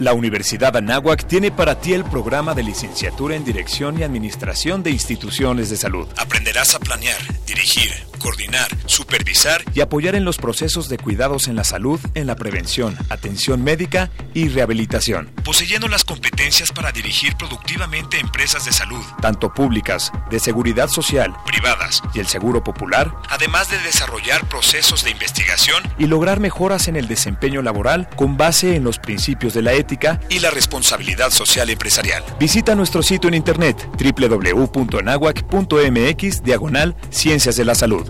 La Universidad Anáhuac tiene para ti el programa de licenciatura en Dirección y Administración de Instituciones de Salud. Aprenderás a planear, dirigir, coordinar, supervisar y apoyar en los procesos de cuidados en la salud, en la prevención, atención médica y rehabilitación. Poseyendo las competencias para dirigir productivamente empresas de salud, tanto públicas, de seguridad social, privadas y el seguro popular, además de desarrollar procesos de investigación y lograr mejoras en el desempeño laboral con base en los principios de la ética y la responsabilidad social empresarial. Visita nuestro sitio en internet www.anahuac.mx diagonal Ciencias de la Salud.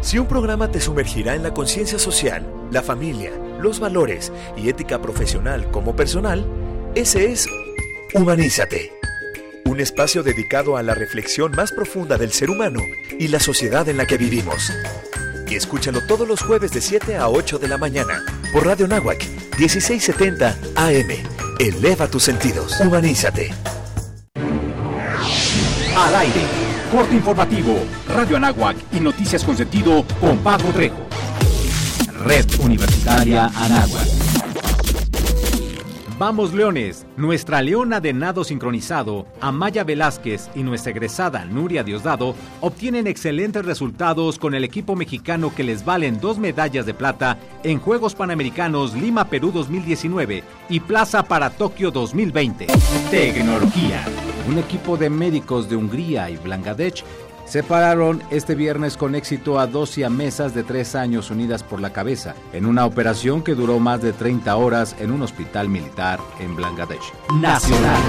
Si un programa te sumergirá en la conciencia social, la familia, los valores y ética profesional como personal, ese es Humanízate. Un espacio dedicado a la reflexión más profunda del ser humano y la sociedad en la que vivimos. Y escúchalo todos los jueves de 7 a 8 de la mañana por Radio Nahuac 1670 AM. Eleva tus sentidos. Humanízate. Al aire. Corte informativo. Radio Anáhuac y noticias con sentido con Pablo Trejo. Red Universitaria Anáhuac. Vamos Leones, nuestra leona de nado sincronizado, Amaya Velázquez y nuestra egresada Nuria Diosdado obtienen excelentes resultados con el equipo mexicano que les valen dos medallas de plata en Juegos Panamericanos Lima Perú 2019 y Plaza para Tokio 2020. Tecnología. Un equipo de médicos de Hungría y Bangladesh separaron este viernes con éxito a dos siamesas de tres años unidas por la cabeza, en una operación que duró más de 30 horas en un hospital militar en Bangladesh. Nacional.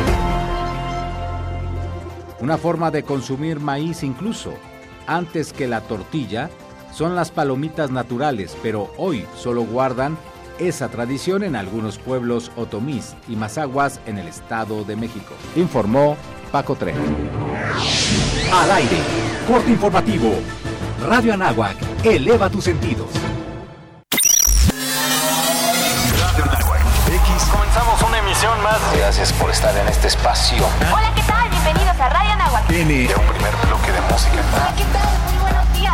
Una forma de consumir maíz incluso, antes que la tortilla, son las palomitas naturales, pero hoy solo guardan esa tradición en algunos pueblos otomís y mazaguas en el Estado de México, informó Paco Trejo. Al aire, corte informativo. Radio Anáhuac, eleva tus sentidos. Radio Anáhuac, X. Comenzamos una emisión más. Gracias por estar en este espacio. Hola, ¿qué tal? Bienvenidos a Radio Anáhuac. N. De un primer bloque de música. Hola, ¿qué tal?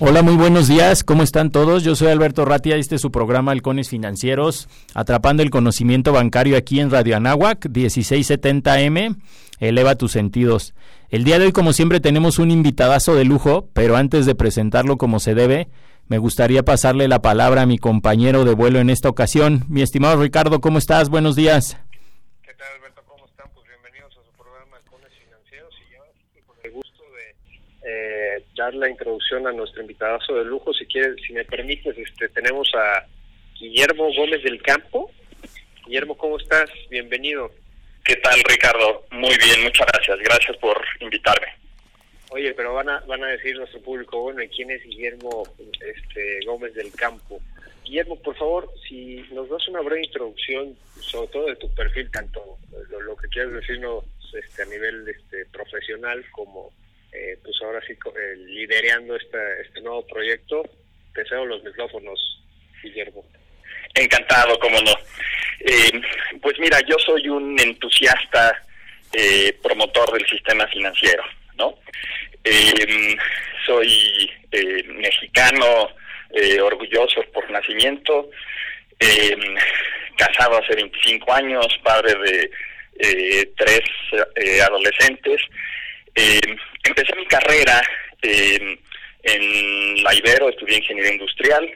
Hola, muy buenos días. ¿Cómo están todos? Yo soy Alberto Ratia. Este es su programa Halcones Financieros, atrapando el conocimiento bancario aquí en Radio Anáhuac, 1670M. Eleva tus sentidos. El día de hoy, como siempre, tenemos un invitadazo de lujo, pero antes de presentarlo como se debe, me gustaría pasarle la palabra a mi compañero de vuelo en esta ocasión. Mi estimado Ricardo, ¿cómo estás? Buenos días. ¿Qué tal, Alberto? ¿Cómo están? Pues bienvenidos a su programa Halcones Financieros y yo con el gusto de eh, dar la introducción a nuestro invitadazo de lujo. Si quieres, si me permites, este, tenemos a Guillermo Gómez del Campo. Guillermo, ¿cómo estás? Bienvenido. ¿Qué tal, Ricardo? Muy bien, muchas gracias. Gracias por invitarme. Oye, pero van a, van a decir nuestro público, bueno, ¿y quién es Guillermo este, Gómez del Campo? Guillermo, por favor, si nos das una breve introducción, sobre todo de tu perfil, tanto lo, que quieras decirnos este, a nivel este, profesional, como eh, pues ahora sí eh, liderando este, este nuevo proyecto. Te cedo los micrófonos, Guillermo. Encantado, cómo no. Eh, pues mira, yo soy un entusiasta eh, promotor del sistema financiero, ¿no? Eh, soy mexicano, orgulloso por nacimiento, casado hace 25 años, padre de tres adolescentes. Empecé mi carrera en la Ibero, estudié ingeniería industrial,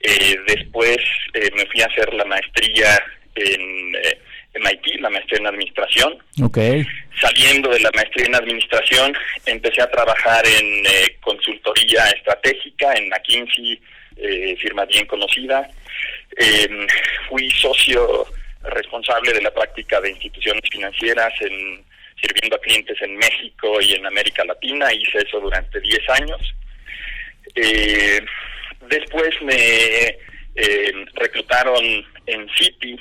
eh, después eh, me fui a hacer la maestría en, eh, en Haití, la maestría en administración. Okay. Saliendo de la maestría en administración, empecé a trabajar en consultoría estratégica, en McKinsey, firma bien conocida. Em, fui socio responsable de la práctica de instituciones financieras en sirviendo a clientes en México y en América Latina. Hice eso durante 10 años. Eh, Después me eh, reclutaron en Citi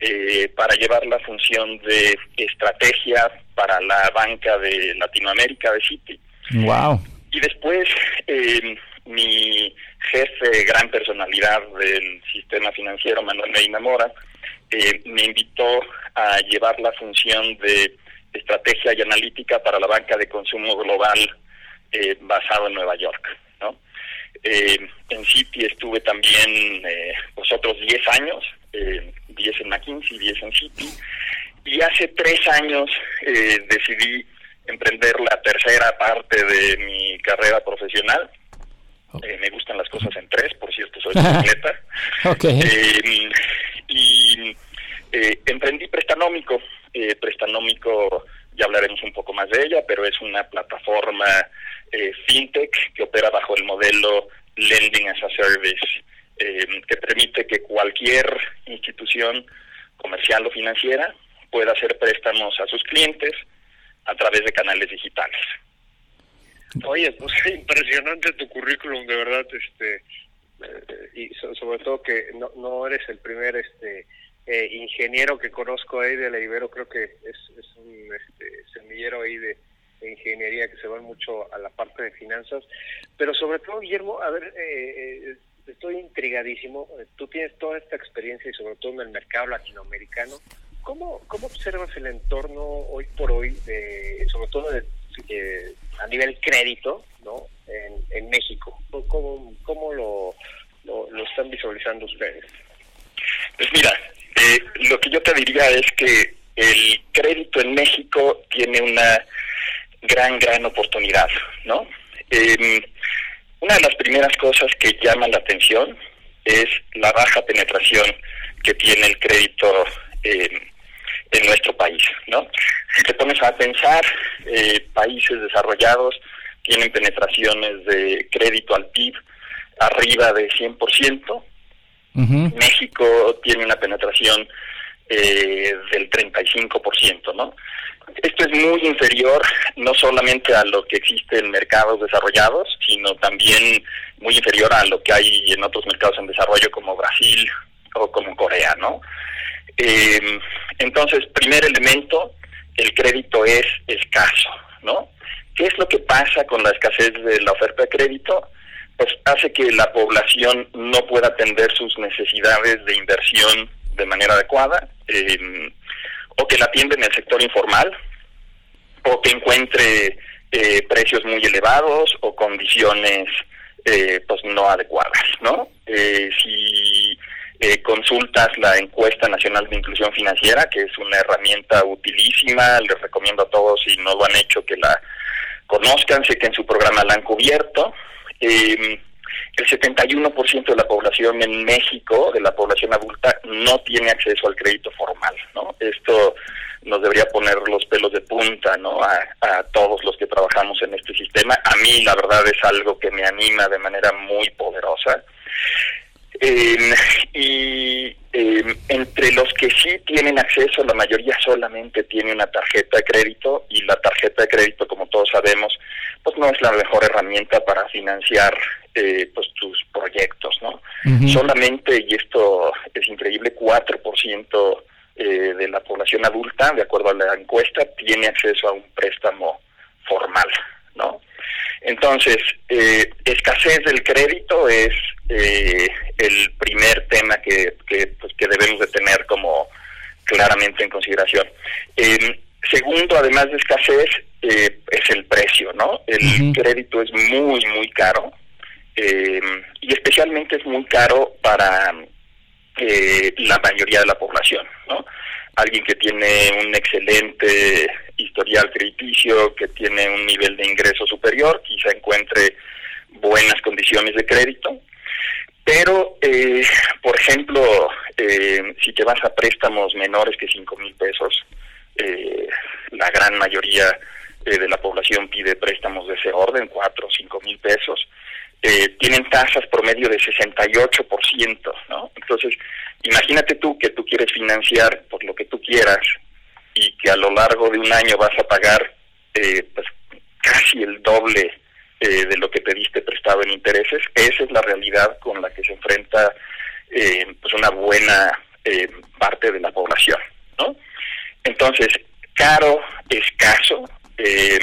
eh, para llevar la función de estrategia para la banca de Latinoamérica de Citi. Wow. Y después eh, mi jefe, gran personalidad del sistema financiero, Manuel Medina Mora, me invitó a llevar la función de estrategia y analítica para la banca de consumo global basado en Nueva York. Eh, en Citi estuve también eh, pues otros 10 años, eh, 10 en McKinsey, 10 en Citi, y hace tres años eh, decidí emprender la tercera parte de mi carrera profesional. Eh, me gustan las cosas en tres, por cierto, soy atleta. okay. y emprendí Prestanómico. Prestanómico, ya hablaremos un poco más de ella, pero es una plataforma eh, fintech que opera bajo el modelo Lending as a Service, eh, que permite que cualquier institución comercial o financiera pueda hacer préstamos a sus clientes a través de canales digitales. Oye, pues impresionante tu currículum, de verdad, este eh, y sobre todo que no, no eres el primer este ingeniero que conozco ahí de la Ibero, creo que es, es un este, semillero ahí de, ingeniería que se van mucho a la parte de finanzas, pero sobre todo, Guillermo, a ver, eh, eh, estoy intrigadísimo, tú tienes toda esta experiencia y sobre todo en el mercado latinoamericano, ¿cómo, cómo observas el entorno hoy por hoy, de, sobre todo a nivel crédito, ¿no? En, en México, ¿cómo, cómo lo, lo, están visualizando ustedes? Pues mira, eh, lo que yo te diría es que el crédito en México tiene una gran, gran oportunidad, ¿no? Em, una de las primeras cosas que llaman la atención es la baja penetración que tiene el crédito em, en nuestro país, ¿no? Si te pones a pensar, eh, países desarrollados tienen penetraciones de crédito al PIB arriba de 100%. México tiene una penetración eh, del 35%, ¿no? Esto es muy inferior no solamente a lo que existe en mercados desarrollados, sino también muy inferior a lo que hay en otros mercados en desarrollo como Brasil o como Corea, ¿no? Eh, entonces, primer elemento, el crédito es escaso, ¿no? ¿Qué es lo que pasa con la escasez de la oferta de crédito? Pues hace que la población no pueda atender sus necesidades de inversión de manera adecuada, eh, o que la atiende en el sector informal, o que encuentre eh, precios muy elevados o condiciones eh, pues no adecuadas, ¿no? Eh, si consultas la encuesta nacional de inclusión financiera, que es una herramienta utilísima, les recomiendo a todos si no lo han hecho que la conozcan, sé que en su programa la han cubierto. Eh, el 71% de la población en México, de la población adulta, no tiene acceso al crédito formal, ¿no? Esto nos debería poner los pelos de punta, ¿no? A, todos los que trabajamos en este sistema. A mí, la verdad, es algo que me anima de manera muy poderosa. Em, y em, entre los que sí tienen acceso, la mayoría solamente tiene una tarjeta de crédito y la tarjeta de crédito, como todos sabemos, pues no es la mejor herramienta para financiar eh, pues tus proyectos, ¿no? Solamente, y esto es increíble, 4% eh, de la población adulta, de acuerdo a la encuesta, tiene acceso a un préstamo formal, ¿no? Entonces, eh, escasez del crédito es eh, el primer tema que, que, pues, que debemos de tener como claramente en consideración. Eh, segundo, además de escasez, eh, es el precio, ¿no? El crédito es muy, muy caro eh, y especialmente es muy caro para eh, la mayoría de la población, ¿no? Alguien que tiene un excelente historial crediticio, que tiene un nivel de ingreso superior, quizá encuentre buenas condiciones de crédito, pero, eh, por ejemplo, eh, si te vas a préstamos menores que cinco mil pesos, eh, la gran mayoría eh, de la población pide préstamos de ese orden, cuatro o cinco mil pesos. Eh, tienen tasas promedio de 68%, ¿no? Entonces, imagínate tú que tú quieres financiar por lo que tú quieras y que a lo largo de un año vas a pagar pues casi el doble eh, de lo que pediste prestado en intereses. Esa es la realidad con la que se enfrenta eh, pues una buena eh, parte de la población, ¿no? Entonces, caro, escaso, eh,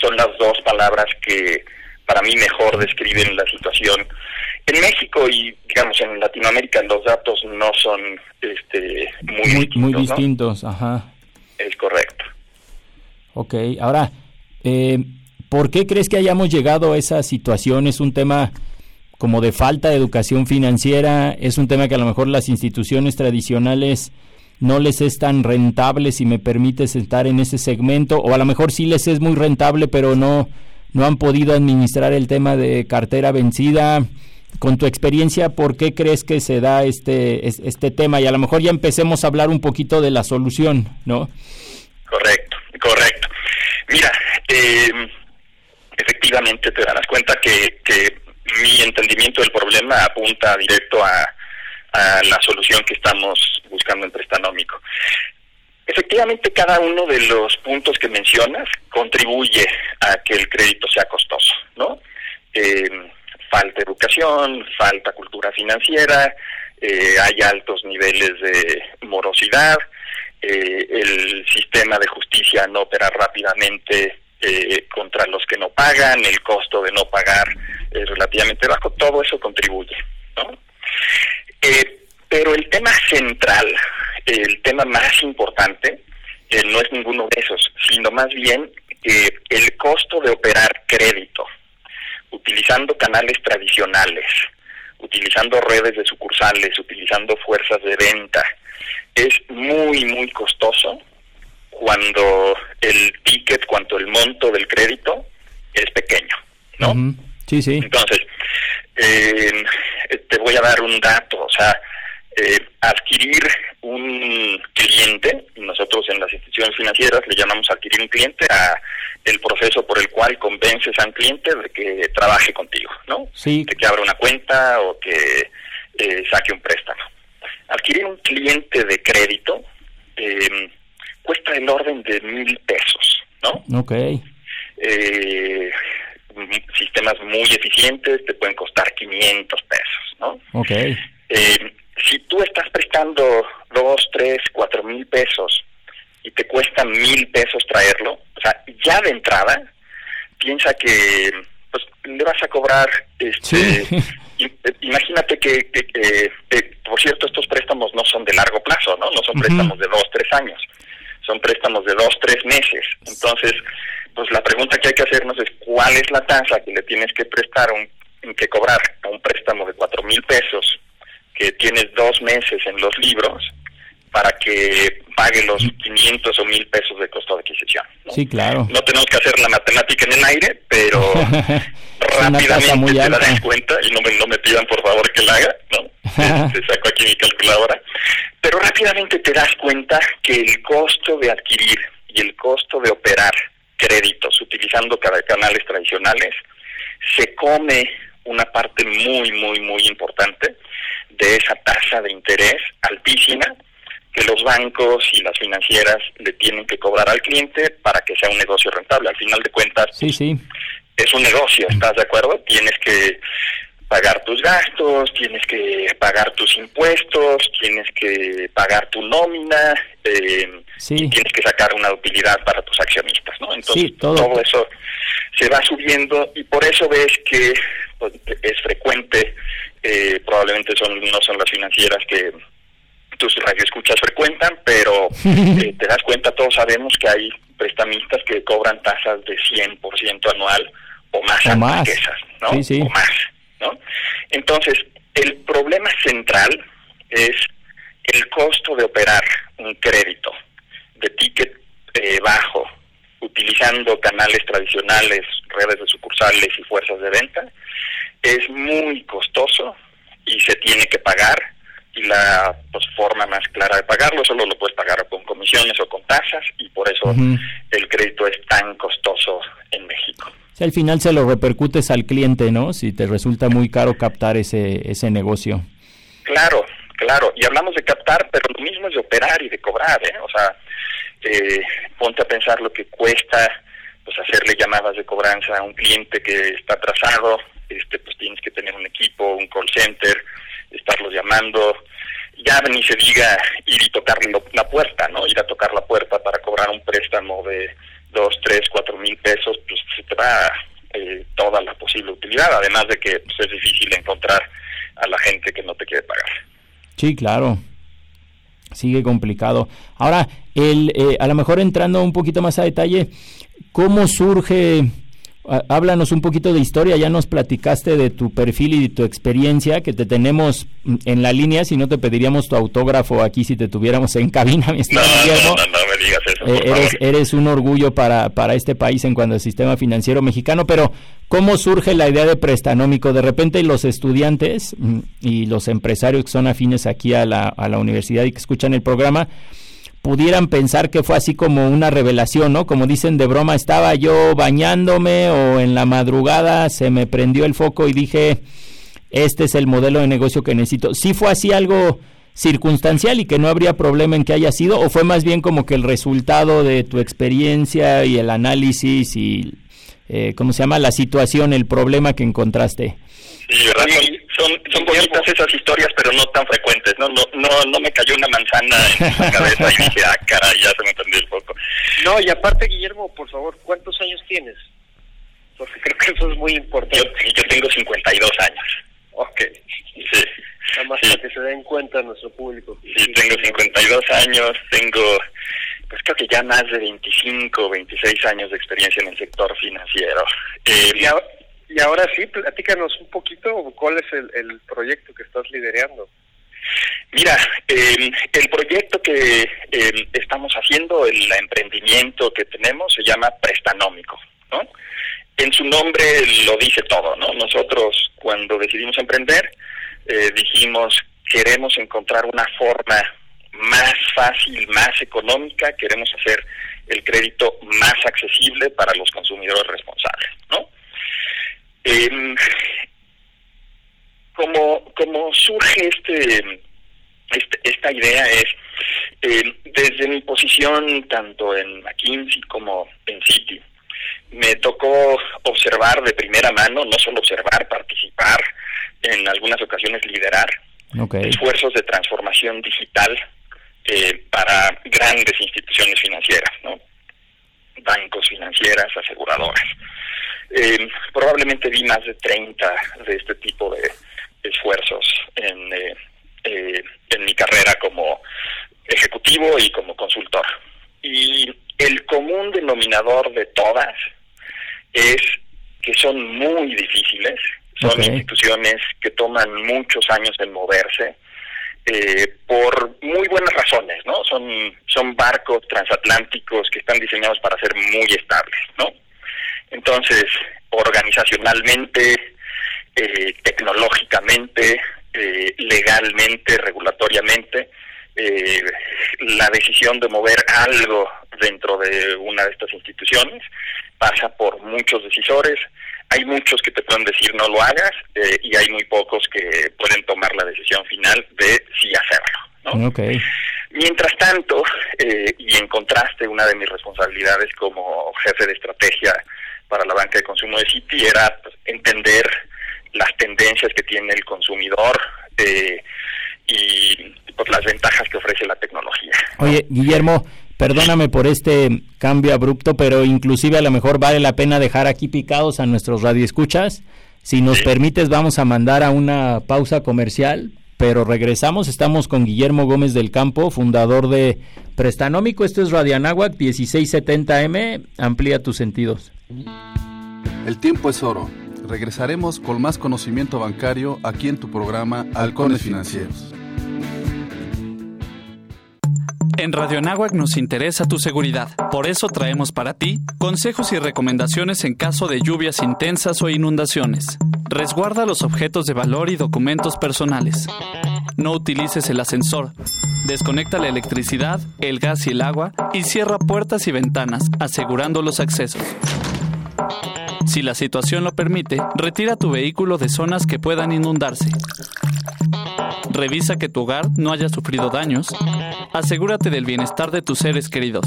son las dos palabras que para mí mejor describen la situación en México y digamos en Latinoamérica los datos no son este muy, Muy, distintos, muy ¿no? distintos, ajá. Es correcto. Ok, ahora, eh, ¿por qué crees que hayamos llegado a esa situación? ¿Es un tema como de falta de educación financiera? ¿Es un tema que a lo mejor las instituciones tradicionales no les es tan rentable, si me permites estar en ese segmento? O a lo mejor sí les es muy rentable, pero no, no han podido administrar el tema de cartera vencida. Con tu experiencia, ¿por qué crees que se da este, es- este tema? Y a lo mejor ya empecemos a hablar un poquito de la solución, ¿no? Correcto, correcto. Mira, eh, efectivamente te darás cuenta que, mi entendimiento del problema apunta directo a, a la solución que estamos buscando en Prestanómico. Efectivamente, cada uno de los puntos que mencionas contribuye a que el crédito sea costoso, ¿no? Eh, falta educación, falta cultura financiera, eh, hay altos niveles de morosidad, eh, el sistema de justicia no opera rápidamente eh, contra los que no pagan, el costo de no pagar es relativamente bajo, todo eso contribuye, ¿no? Eh, pero el tema central, el tema más importante, eh, no es ninguno de esos, sino más bien eh, el costo de operar crédito, utilizando canales tradicionales, utilizando redes de sucursales, utilizando fuerzas de venta, es muy, muy costoso cuando el ticket, cuando el monto del crédito es pequeño, ¿no? Sí, sí. Entonces, eh, te voy a dar un dato, o sea, eh, adquirir un cliente, nosotros en las instituciones financieras le llamamos adquirir un cliente a el proceso por el cual convences a un cliente de que trabaje contigo, ¿no? Sí. De que abra una cuenta o que eh, saque un préstamo. Adquirir un cliente de crédito eh, cuesta el orden de mil pesos, ¿no? Ok. eh, sistemas muy eficientes te pueden costar 500 pesos, ¿no? Ok. Eh, si tú estás prestando dos, tres, cuatro mil pesos y te cuesta mil pesos traerlo, o sea, ya de entrada, piensa que pues le vas a cobrar, este, Sí. i- eh, imagínate que, que, que, por cierto, estos préstamos no son de largo plazo, ¿no? No son préstamos de dos, tres años, son préstamos de dos, tres meses. Entonces, pues la pregunta que hay que hacernos es cuál es la tasa que le tienes que prestar, un, que cobrar a un préstamo de cuatro mil pesos que tienes dos meses en los libros para que pague los 500 o mil pesos de costo de adquisición. ¿no? Sí, claro. No tenemos que hacer la matemática en el aire, pero rápidamente te darás cuenta, y no me, no me pidan por favor que la haga, ¿no? te saco aquí mi calculadora, pero rápidamente te das cuenta que el costo de adquirir y el costo de operar créditos utilizando canales tradicionales se come una parte muy, muy, muy importante de esa tasa de interés altísima que los bancos y las financieras le tienen que cobrar al cliente para que sea un negocio rentable. Al final de cuentas, Sí, sí. es un negocio, ¿estás de acuerdo? Tienes que pagar tus gastos, tienes que pagar tus impuestos, tienes que pagar tu nómina, eh, y tienes que sacar una utilidad para tus accionistas, ¿no? Entonces todo. eso se va subiendo y por eso ves que pues, es frecuente, eh, probablemente son no son las financieras que tus radioescuchas frecuentan, pero eh, te das cuenta, todos sabemos que hay prestamistas que cobran tasas de 100% anual o más o más. ¿no? O más. ¿no? Entonces, el problema central es el costo de operar un crédito de ticket eh, bajo, utilizando canales tradicionales, redes de sucursales y fuerzas de venta, es muy costoso y se tiene que pagar y la pues, forma más clara de pagarlo solo lo puedes pagar con comisiones o con tasas y por eso el crédito es tan costoso en México al final se lo repercutes al cliente, ¿no? Si te resulta muy caro captar ese, ese negocio. Claro, claro. Y hablamos de captar, pero lo mismo es de operar y de cobrar, ¿eh? O sea, eh, ponte a pensar lo que cuesta pues hacerle llamadas de cobranza a un cliente que está atrasado, este pues tienes que tener un equipo, un call center, estarlos llamando, ya ni se diga ir y tocarle la puerta, ¿no? Ir a tocar la puerta para cobrar un préstamo de dos, tres, cuatro mil pesos, pues se te va eh, toda la posible utilidad, además de que pues, es difícil encontrar a la gente que no te quiere pagar. Sí, claro. Sigue complicado. Ahora, el, eh, a lo mejor entrando un poquito más a detalle, ¿cómo surge háblanos un poquito de historia, ya nos platicaste de tu perfil y de tu experiencia, que te tenemos en la línea, si no te pediríamos tu autógrafo aquí si te tuviéramos en cabina, mi estimado no, No, no, me digas eso. Eh, eres, eres, un orgullo para, para este país en cuanto al sistema financiero mexicano, pero ¿cómo surge la idea de prestanómico? De repente los estudiantes mm, y los empresarios que son afines aquí a la, a la universidad y que escuchan el programa, pudieran pensar que fue así como una revelación, ¿no? Como dicen de broma, estaba yo bañándome o en la madrugada se me prendió el foco y dije, este es el modelo de negocio que necesito. ¿Sí fue así algo circunstancial y que no habría problema en que haya sido o fue más bien como que el resultado de tu experiencia y el análisis y, eh, ¿cómo se llama? La situación, el problema que encontraste? Sí. Son, son, bonitas esas historias, pero no tan frecuentes, ¿no? No, no, no me cayó una manzana en la cabeza y dije, ah, caray, ya se me prendió el foco. No, y aparte, Guillermo, por favor, ¿cuántos años tienes? Porque creo que eso es muy importante. Yo, yo tengo 52 años. Ok. Sí. Nada más para que se den cuenta nuestro público. Sí, tengo 52 años, tengo pues creo que ya más de 25, 26 años de experiencia en el sector financiero. Eh, y ahora sí, platícanos un poquito cuál es el, proyecto que estás liderando. Mira, em, el proyecto que em, estamos haciendo, el emprendimiento que tenemos, se llama Prestanómico, ¿no? En su nombre lo dice todo, ¿no? Nosotros cuando decidimos emprender, eh, dijimos, queremos encontrar una forma más fácil, más económica, queremos hacer el crédito más accesible para los consumidores responsables, ¿no? Eh, como, como surge este, este esta idea es, em, desde mi posición tanto en McKinsey como en Citi, me tocó observar de primera mano, no solo observar, participar, en algunas ocasiones liderar esfuerzos de transformación digital eh, para grandes instituciones financieras, ¿no? bancos financieras, aseguradoras. Eh, probablemente vi más de 30 de este tipo de esfuerzos en, eh, eh, en mi carrera como ejecutivo y como consultor. Y el común denominador de todas es que son muy difíciles, son instituciones que toman muchos años en moverse, eh, por muy buenas razones, ¿no? Son, son barcos transatlánticos que están diseñados para ser muy estables, ¿no? Entonces, organizacionalmente, eh, tecnológicamente, eh, legalmente, regulatoriamente, eh, la decisión de mover algo dentro de una de estas instituciones pasa por muchos decisores. Hay muchos que te pueden decir no lo hagas y hay muy pocos que pueden tomar la decisión final de sí hacerlo. ¿no? Mientras tanto, y en contraste, una de mis responsabilidades como jefe de estrategia para la banca de consumo de Citi era pues, entender las tendencias que tiene el consumidor eh, y pues, las ventajas que ofrece la tecnología. Oye, Guillermo, perdóname por este cambio abrupto, pero inclusive a lo mejor vale la pena dejar aquí picados a nuestros radioescuchas. Si nos permites, vamos a mandar a una pausa comercial, pero regresamos. Estamos con Guillermo Gómez del Campo, fundador de Prestanómico. Esto es Radio Anáhuac 1670M. Amplía tus sentidos. El tiempo es oro. Regresaremos con más conocimiento bancario aquí en tu programa Halcones Financieros. En Radio Anáhuac nos interesa tu seguridad. Por eso traemos para ti consejos y recomendaciones en caso de lluvias intensas o inundaciones. Resguarda los objetos de valor y documentos personales. No utilices el ascensor. Desconecta la electricidad, el gas y el agua y cierra puertas y ventanas, asegurando los accesos. Si la situación lo permite, retira tu vehículo de zonas que puedan inundarse. Revisa que tu hogar no haya sufrido daños. Asegúrate del bienestar de tus seres queridos.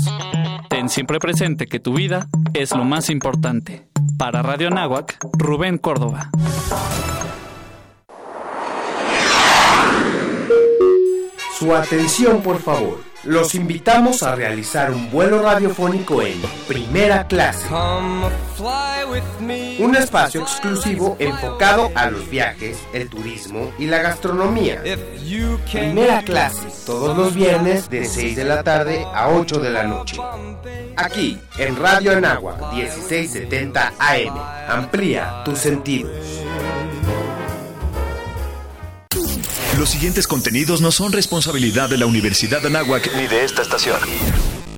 Ten siempre presente que tu vida es lo más importante. Para Radio Náhuac, Rubén Córdoba. Su atención, por favor. Los invitamos a realizar un vuelo radiofónico en primera clase. Un espacio exclusivo enfocado a los viajes, el turismo y la gastronomía. Primera clase, todos los viernes de 6 de la tarde a 8 de la noche. Aquí, en Radio Anagua, 1670 AM. Amplía tus sentidos. Los siguientes contenidos no son responsabilidad de la Universidad de Anáhuac ni de esta estación.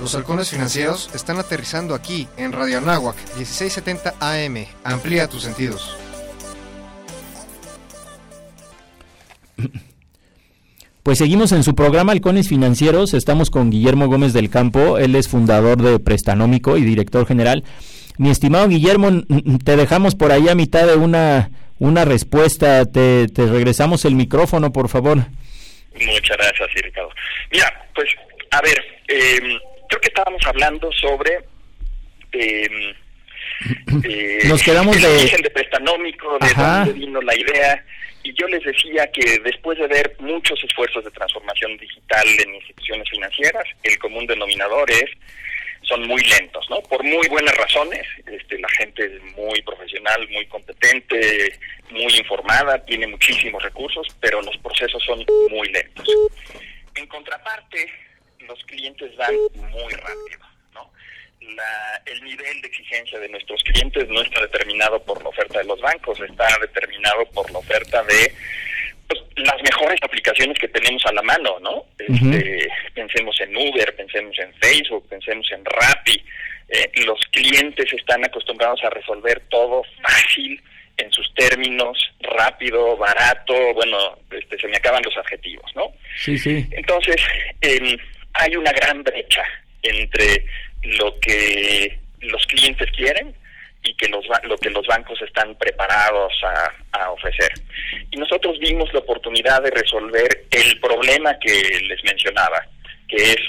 Los halcones financieros están aterrizando aquí en Radio Anáhuac 1670 AM. Amplía tus sentidos. Pues seguimos en su programa Halcones Financieros. Estamos con Guillermo Gómez del Campo. Él es fundador de Prestanómico y director general. Mi estimado Guillermo, te dejamos por ahí a mitad de una, una respuesta. Te, te regresamos el micrófono, por favor. Muchas gracias, Ricardo. Mira, pues, a ver, eh, creo que estábamos hablando sobre eh, eh, Nos quedamos el de- origen de prestanómico, de Ajá. dónde vino la idea, y yo les decía que después de ver muchos esfuerzos de transformación digital en instituciones financieras, el común denominador es son muy lentos, ¿no? Por muy buenas razones, este, la gente es muy profesional, muy competente, muy informada, tiene muchísimos recursos, pero los procesos son muy lentos. En contraparte, los clientes van muy rápido, ¿no? La- el nivel de exigencia de nuestros clientes no está determinado por la oferta de los bancos, está determinado por la oferta de pues, las mejores aplicaciones que tenemos a la mano, ¿no? Este, Pensemos en Uber, pensemos en Facebook, pensemos en Rappi. Eh, los clientes están acostumbrados a resolver todo fácil, en sus términos, rápido, barato, bueno, este, se me acaban los adjetivos, ¿no? Sí, sí. Entonces, em, hay una gran brecha entre lo que los clientes quieren y que los lo que los bancos están preparados a, a ofrecer. Y nosotros vimos la oportunidad de resolver el problema que les mencionaba, que es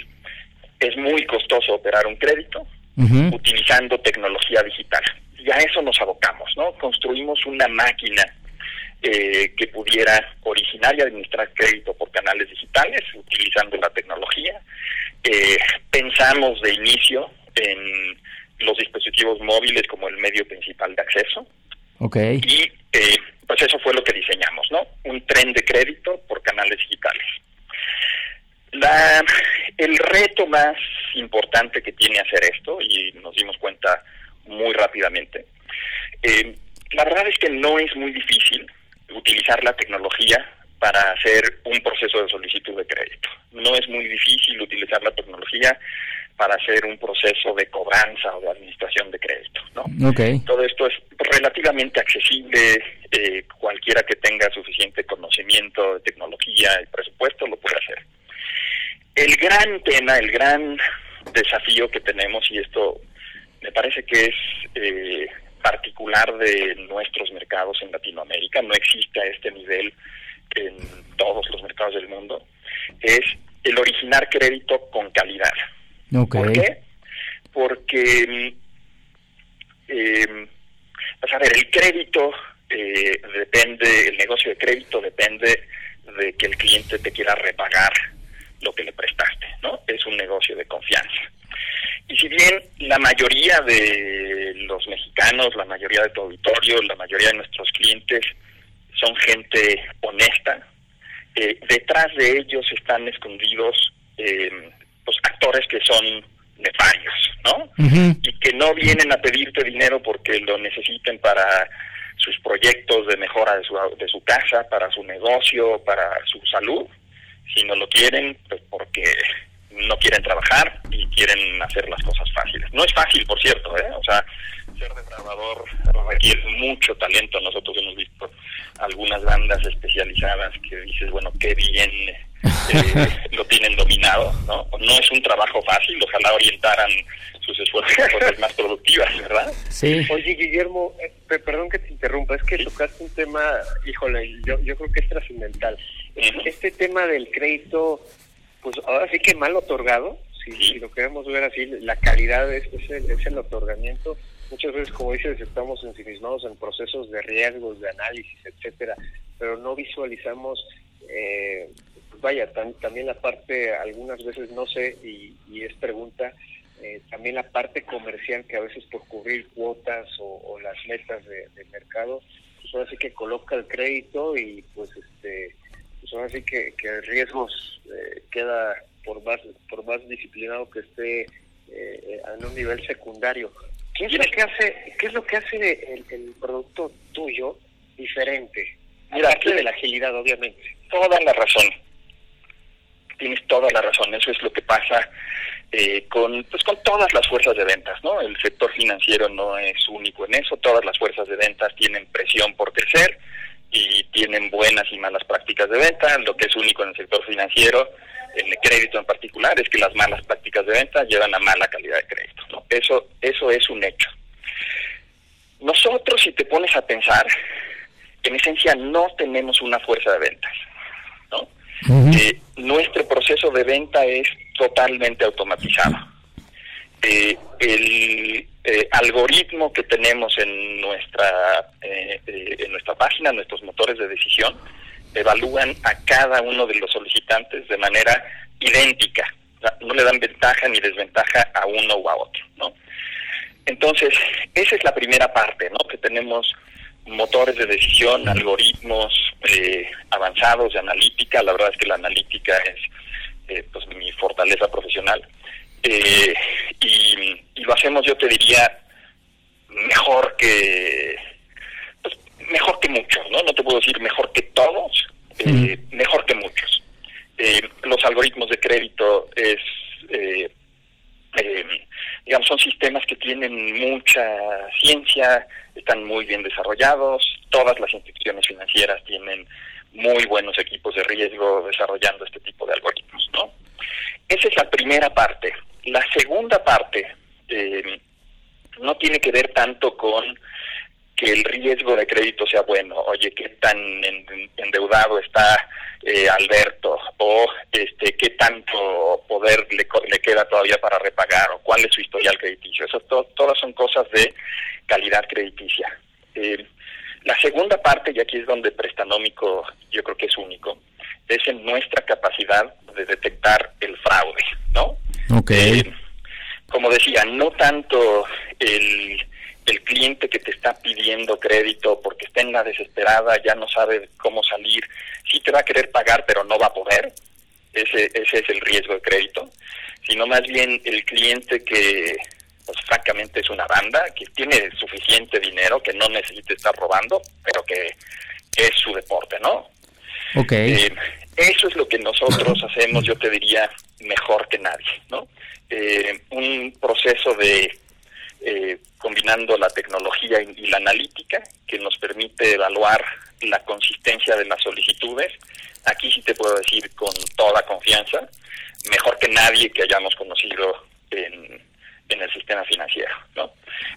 es muy costoso operar un crédito utilizando tecnología digital. Y a eso nos abocamos, ¿no? Construimos una máquina eh, que pudiera originar y administrar crédito por canales digitales utilizando la tecnología. Eh, pensamos de inicio en los dispositivos móviles como el medio principal de acceso. Okay. Y eh, pues eso fue lo que diseñamos, ¿no? Un tren de crédito por canales digitales. La, el reto más importante que tiene hacer esto, y nos dimos cuenta muy rápidamente, eh, la verdad es que no es muy difícil utilizar la tecnología para hacer un proceso de solicitud de crédito. No es muy difícil utilizar la tecnología para hacer un proceso de cobranza o de administración de crédito. ¿no? Okay. Todo esto es relativamente accesible, eh, cualquiera que tenga suficiente conocimiento de tecnología y presupuesto lo puede hacer. El gran tema, el gran desafío que tenemos, y esto me parece que es eh, particular de nuestros mercados en Latinoamérica, no existe a este nivel en todos los mercados del mundo, es el originar crédito con calidad. ¿Por qué? Porque, eh, pues a ver, el crédito eh, depende, el negocio de crédito depende de que el cliente te quiera repagar lo que le prestaste, ¿no? Es un negocio de confianza. Y si bien la mayoría de los mexicanos, la mayoría de tu auditorio, la mayoría de nuestros clientes son gente honesta, eh, detrás de ellos están escondidos eh, los actores que son nefarios, ¿no? Y que no vienen a pedirte dinero porque lo necesiten para sus proyectos de mejora de su, de su casa, para su negocio, para su salud, sino lo quieren pues, porque no quieren trabajar y quieren hacer las cosas fáciles. No es fácil, por cierto, ¿eh? O sea, ser desarmador requiere mucho talento. Nosotros hemos visto algunas bandas especializadas que dices, bueno, qué bien eh, lo tienen dominado, ¿no? No es un trabajo fácil, ojalá orientaran sus esfuerzos a cosas más productivas, ¿verdad? Sí. Oye, Guillermo, eh, pe- perdón que te interrumpa, es que tocaste un tema, híjole, yo, yo creo que es trascendental. Este tema del crédito, pues ahora sí que mal otorgado, si, si lo queremos ver así, la calidad es, es, el, es el otorgamiento. Muchas veces, como dices, estamos ensimismados en procesos de riesgos, de análisis, etcétera, pero no visualizamos, eh, vaya, tam- también la parte, algunas veces no sé, y, y es pregunta, eh, también la parte comercial que a veces por cubrir cuotas o, o las metas de, mercado, pues ahora sí que coloca el crédito y pues este pues ahora sí que, que riesgos eh, queda por más por más disciplinado que esté eh, en un nivel secundario. ¿Qué es lo que hace qué es lo que hace el, el producto tuyo diferente? Mira, Aparte de la agilidad, obviamente. Toda la razón. Tienes toda la razón. Eso es lo que pasa eh, con pues con todas las fuerzas de ventas, ¿no? El sector financiero no es único en eso. Todas las fuerzas de ventas tienen presión por crecer y tienen buenas y malas prácticas de venta. Lo que es único en el sector financiero, en el crédito en particular, es que las malas prácticas de venta llevan a mala calidad de crédito. Eso eso es un hecho. Nosotros, si te pones a pensar, en esencia no tenemos una fuerza de ventas, Eh, nuestro proceso de venta es totalmente automatizado. Eh, el eh, algoritmo que tenemos en nuestra eh, en nuestra página, nuestros motores de decisión, evalúan a cada uno de los solicitantes de manera idéntica. No le dan ventaja ni desventaja a uno o a otro, ¿no? Entonces, esa es la primera parte, ¿no? Que tenemos motores de decisión, algoritmos eh, avanzados de analítica. La verdad es que la analítica es eh, pues mi fortaleza profesional. Eh, y, y lo hacemos, yo te diría, mejor que pues, mejor que muchos, ¿no? No te puedo decir mejor que todos, eh, mejor que muchos. Eh, los algoritmos de crédito es eh, digamos, son sistemas que tienen mucha ciencia, están muy bien desarrollados, todas las instituciones financieras tienen muy buenos equipos de riesgo desarrollando este tipo de algoritmos, ¿no? Esa es la primera parte. La segunda parte eh, no tiene que ver tanto con que el riesgo de crédito sea bueno. Oye, qué tan en- endeudado está eh, Alberto o este qué tanto poder le, le queda todavía para repagar o cuál es su historial crediticio. Eso to- todas son cosas de calidad crediticia. Eh, la segunda parte, y aquí es donde Prestanómico yo creo que es único, es en nuestra capacidad de detectar el fraude, ¿no? Ok. Eh, como decía, no tanto el, el cliente que te está pidiendo crédito porque está en la desesperada, ya no sabe cómo salir, sí te va a querer pagar pero no va a poder, ese, ese es el riesgo de crédito, sino más bien el cliente que pues francamente es una banda, que tiene suficiente dinero, que no necesita estar robando, pero que, es su deporte, ¿no? Ok. Eh, eso es lo que nosotros hacemos, yo te diría, mejor que nadie, ¿no? Eh, un proceso de eh, combinando la tecnología y, la analítica que nos permite evaluar la consistencia de las solicitudes. Aquí sí te puedo decir con toda confianza, mejor que nadie que hayamos conocido en, el sistema financiero. ¿no?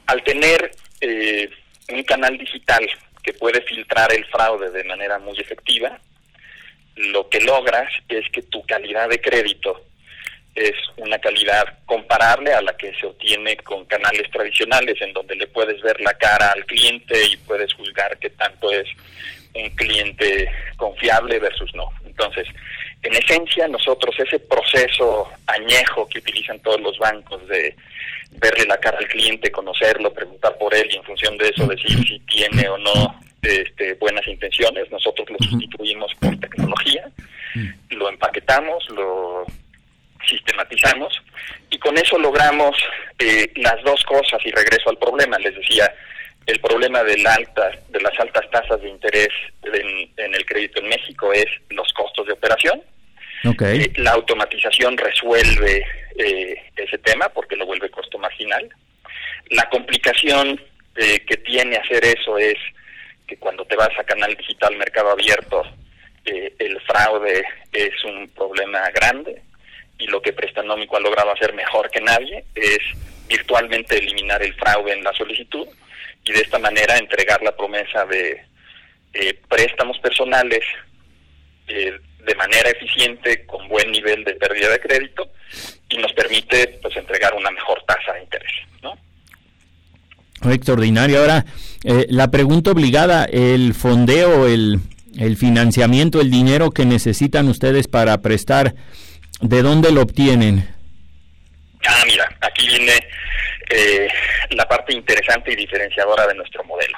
Al tener eh, un canal digital que puede filtrar el fraude de manera muy efectiva, lo que logras es que tu calidad de crédito es una calidad comparable a la que se obtiene con canales tradicionales en donde le puedes ver la cara al cliente y puedes juzgar qué tanto es un cliente confiable versus no. Entonces, en esencia, nosotros ese proceso añejo que utilizan todos los bancos de verle la cara al cliente, conocerlo, preguntar por él y en función de eso decir si tiene o no este, buenas intenciones, nosotros lo sustituimos por tecnología, lo empaquetamos, lo sistematizamos y con eso logramos eh, las dos cosas y regreso al problema, les decía, el problema de, la alta, de las altas tasas de interés en, el crédito en México es los costos de operación. Eh, la automatización resuelve eh, ese tema porque lo vuelve costo marginal. La complicación que tiene hacer eso es que cuando te vas a canal digital mercado abierto, el fraude es un problema grande y lo que Prestanómico ha logrado hacer mejor que nadie es virtualmente eliminar el fraude en la solicitud y de esta manera entregar la promesa de eh, préstamos personales eh, de manera eficiente con buen nivel de pérdida de crédito y nos permite pues entregar una mejor tasa de interés ¿no? extraordinario ahora eh, la pregunta obligada el fondeo el el financiamiento el dinero que necesitan ustedes para prestar ¿De dónde lo obtienen? Ah, mira, aquí viene eh, la parte interesante y diferenciadora de nuestro modelo.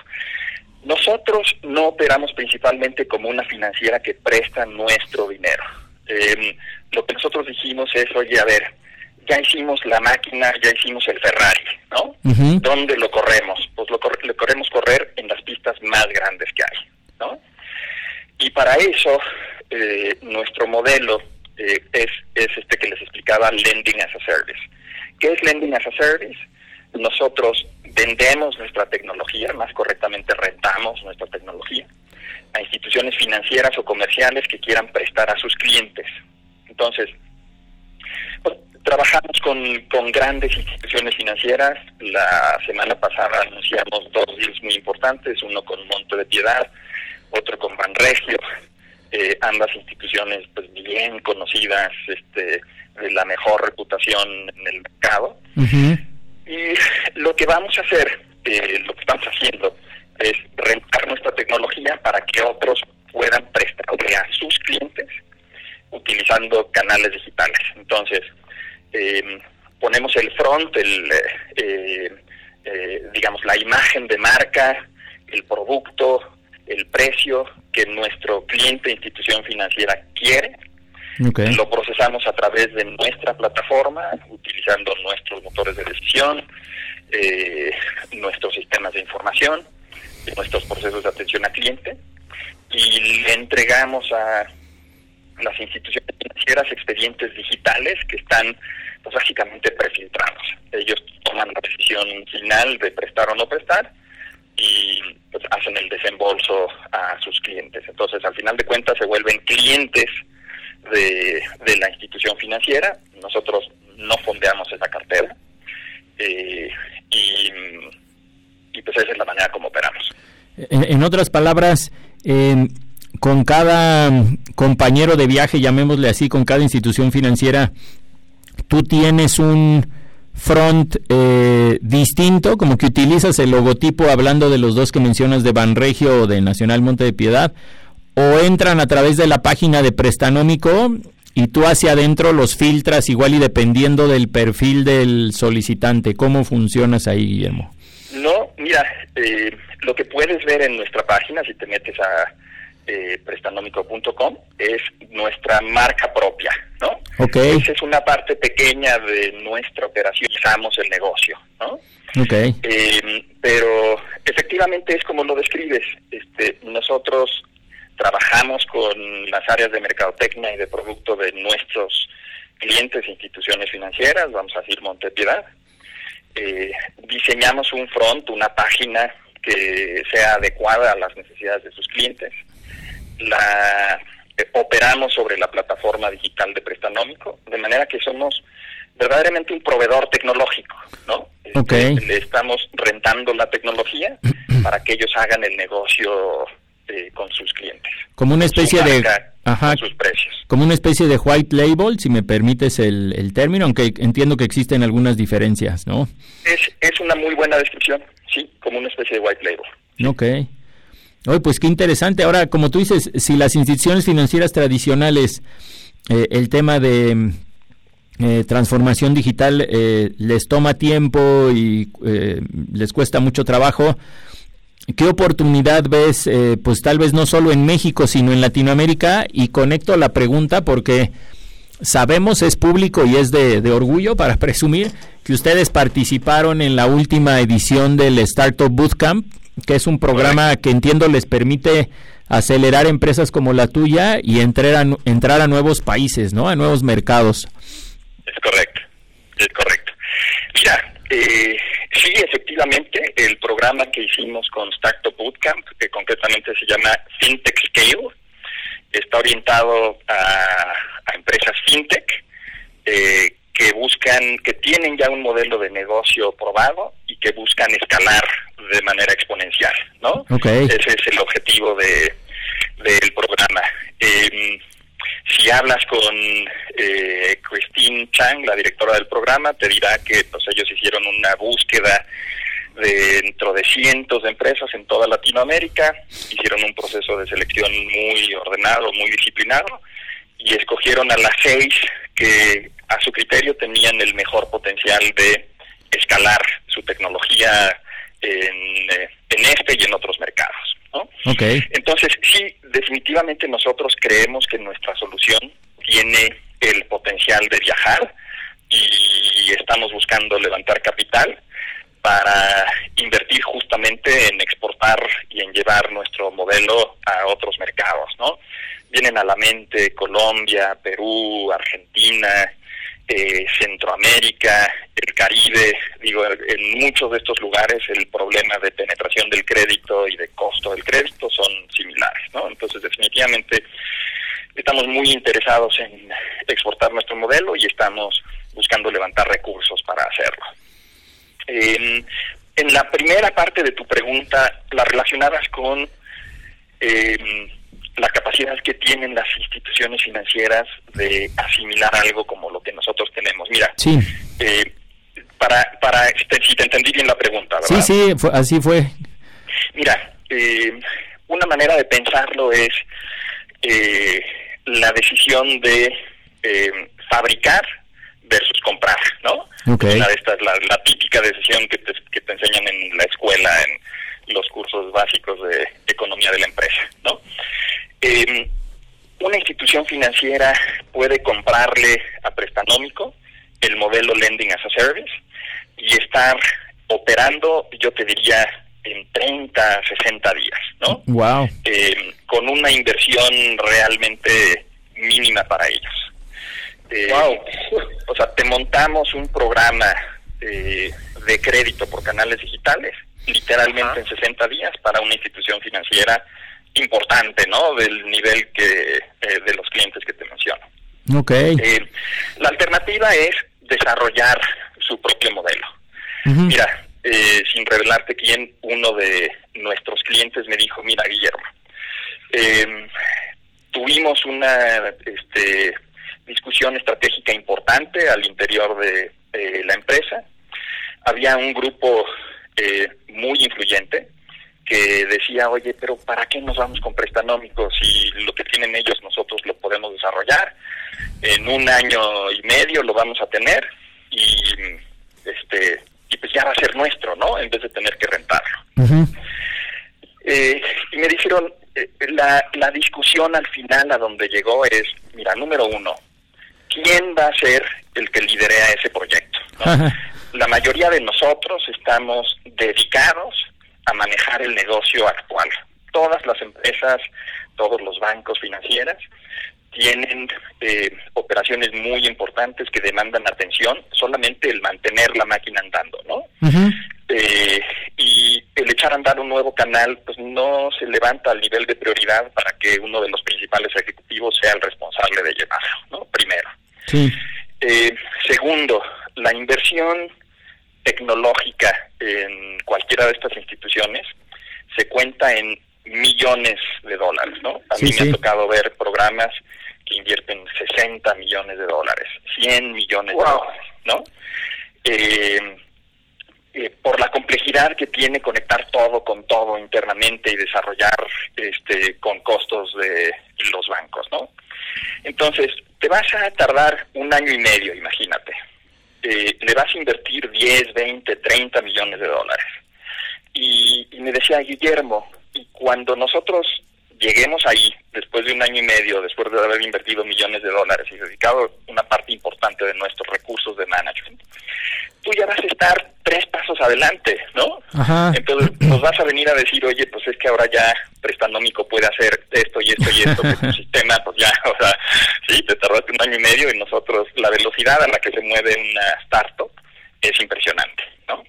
Nosotros no operamos principalmente como una financiera que presta nuestro dinero. Em, lo que nosotros dijimos es, oye, a ver, ya hicimos la máquina, ya hicimos el Ferrari, ¿no? ¿Dónde lo corremos? Pues lo, lo queremos correr en las pistas más grandes que hay, ¿no? Y para eso, eh, nuestro modelo eh, es, es este que les explicaba, Lending as a Service. ¿Qué es Lending as a Service? Nosotros vendemos nuestra tecnología, más correctamente rentamos nuestra tecnología a instituciones financieras o comerciales que quieran prestar a sus clientes. Entonces, pues, trabajamos con, con grandes instituciones financieras. La semana pasada anunciamos dos deals muy importantes, uno con Monte de Piedad, otro con Banregio, eh, ambas instituciones pues bien conocidas, este, de la mejor reputación en el mercado. Y lo que vamos a hacer, eh, lo que estamos haciendo, es rentar nuestra tecnología para que otros puedan prestarle a sus clientes utilizando canales digitales. Entonces, em, ponemos el front, el, eh, digamos, la imagen de marca, el producto, el precio que nuestro cliente institución financiera quiere. Lo procesamos a través de nuestra plataforma, utilizando nuestros motores de decisión, eh, nuestros sistemas de información, nuestros procesos de atención al cliente y le entregamos a las instituciones financieras expedientes digitales que están pues, básicamente prefiltrados. Ellos toman la decisión final de prestar o no prestar y pues, hacen el desembolso a sus clientes. Entonces, al final de cuentas, se vuelven clientes de, la institución financiera. Nosotros no fondeamos esa cartera. Eh, y, pues esa es la manera como operamos. En, otras palabras, con cada compañero de viaje, llamémosle así, con cada institución financiera, tú tienes un front eh, distinto, como que utilizas el logotipo hablando de los dos que mencionas de Banregio o de Nacional Monte de Piedad, o entran a través de la página de Prestanómico y tú hacia adentro los filtras igual y dependiendo del perfil del solicitante. ¿Cómo funcionas ahí, Guillermo? No, mira, eh, lo que puedes ver en nuestra página, si te metes a eh, prestanómico.com, es nuestra marca propia, ¿no? Ok. Esa es una parte pequeña de nuestra operación, usamos el negocio, ¿no? Ok. Eh, pero efectivamente es como lo describes. Este, nosotros trabajamos con las áreas de mercadotecnia y de producto de nuestros clientes e instituciones financieras, vamos a decir Montepiedad. Eh, diseñamos un front, una página que sea adecuada a las necesidades de sus clientes. La eh, operamos sobre la plataforma digital de Prestanómico, de manera que somos verdaderamente un proveedor tecnológico, ¿no? Este, le estamos rentando la tecnología para que ellos hagan el negocio eh, con sus clientes. Como una especie de... Ajá. sus precios. Como una especie de white label, si me permites el, el término, aunque entiendo que existen algunas diferencias, ¿no? Es, es una muy buena descripción, sí, como una especie de white label. Ok. Oye, pues qué interesante. Ahora, como tú dices, si las instituciones financieras tradicionales, eh, el tema de eh, transformación digital eh, les toma tiempo y eh, les cuesta mucho trabajo, ¿qué oportunidad ves, pues tal vez no solo en México, sino en Latinoamérica? Y conecto la pregunta porque sabemos, es público y es de, de orgullo para presumir que ustedes participaron en la última edición del Startup Bootcamp, que es un programa que entiendo les permite acelerar empresas como la tuya y entrar a, entrar a nuevos países, ¿no? A nuevos mercados. Es correcto, es correcto. Mira, eh, sí, efectivamente, el programa que hicimos con Startup Bootcamp, que concretamente se llama FinTech Scale, está orientado a, a empresas FinTech eh, que buscan, que tienen ya un modelo de negocio probado y que buscan escalar de manera exponencial, ¿no? Ese es el objetivo de del programa. Eh, si hablas con eh, Christine Chang, la directora del programa, te dirá que pues ellos hicieron una búsqueda dentro de cientos de empresas en toda Latinoamérica, hicieron un proceso de selección muy ordenado, muy disciplinado, y escogieron a las seis que a su criterio tenían el mejor potencial de escalar su tecnología en, eh, en este y en otros mercados. ¿no? Ok. Entonces, sí, definitivamente nosotros creemos que nuestra solución tiene el potencial de viajar y estamos buscando levantar capital para invertir justamente en exportar y en llevar nuestro modelo a otros mercados, ¿no? Vienen a la mente Colombia, Perú, Argentina, eh, Centroamérica, el Caribe, digo, en muchos de estos lugares el problema de penetración del crédito y de costo del crédito son similares, ¿no? Entonces, definitivamente estamos muy interesados en exportar nuestro modelo y estamos buscando levantar recursos para hacerlo. En la primera parte de tu pregunta, la relacionabas con eh, la capacidad que tienen las instituciones financieras de asimilar algo como lo que nosotros tenemos. Mira, Sí, eh, para, para si te entendí bien la pregunta, sí, ¿verdad? sí, fue- así fue. Mira, eh, una manera de pensarlo es eh, la decisión de eh, fabricar versus comprar, ¿no? Ok. Una de estas, la, la típica decisión que te, que te enseñan en la escuela, en los cursos básicos de economía de la empresa, ¿no? Eh, una institución financiera puede comprarle a Prestanómico el modelo Lending as a Service y estar operando, yo te diría, en 30, 60 días, ¿no? Wow. Eh, con una inversión realmente mínima para ellos. Eh, O sea, te montamos un programa eh, de crédito por canales digitales, literalmente en 60 días para una institución financiera importante, ¿no? Del nivel que eh, de los clientes que te menciono. Ok. Eh, la alternativa es desarrollar su propio modelo. Mira, eh, sin revelarte quién, uno de nuestros clientes me dijo, mira, Guillermo, eh, tuvimos una este, discusión estratégica importante al interior de eh, la empresa. Había un grupo eh, muy influyente que decía, oye, pero ¿para qué nos vamos con prestanómicos si lo que tienen ellos nosotros lo podemos desarrollar? En un año y medio lo vamos a tener y este y pues ya va a ser nuestro, ¿no? En vez de tener que rentar. Eh, y me dijeron, eh, la, la discusión al final a donde llegó es, mira, número uno, ¿quién va a ser el que lidere ese proyecto? La mayoría de nosotros estamos dedicados a manejar el negocio actual. Todas las empresas, todos los bancos financieras tienen eh, operaciones muy importantes que demandan atención, solamente el mantener la máquina andando, ¿no? eh, y el echar a andar un nuevo canal, pues no se levanta al nivel de prioridad para que uno de los principales ejecutivos sea el responsable de llevarlo, ¿no? Primero. Sí. Eh, segundo, la inversión tecnológica en cualquiera de estas instituciones se cuenta en millones de dólares, ¿no? A Sí, mí me sí. ha tocado ver programas que invierten 60 millones de dólares, 100 millones de dólares, ¿no? Eh, eh, por la complejidad que tiene conectar todo con todo internamente y desarrollar este con costos de los bancos, ¿no? Entonces, te vas a tardar un año y medio, imagínate. Eh, le vas a invertir 10, 20, 30 millones de dólares. Y, y me decía Guillermo, y cuando nosotros lleguemos ahí, después de un año y medio, después de haber invertido millones de dólares y dedicado una parte importante de nuestros recursos de management, tú ya vas a estar tres pasos adelante, ¿no? Ajá. Entonces nos vas a venir a decir, oye, pues es que ahora ya Prestanómico puede hacer esto y esto y esto, que tu sistema, pues ya, o sea, sí, te tardaste un año y medio y nosotros, la velocidad a la que se mueve una startup es impresionante, ¿no?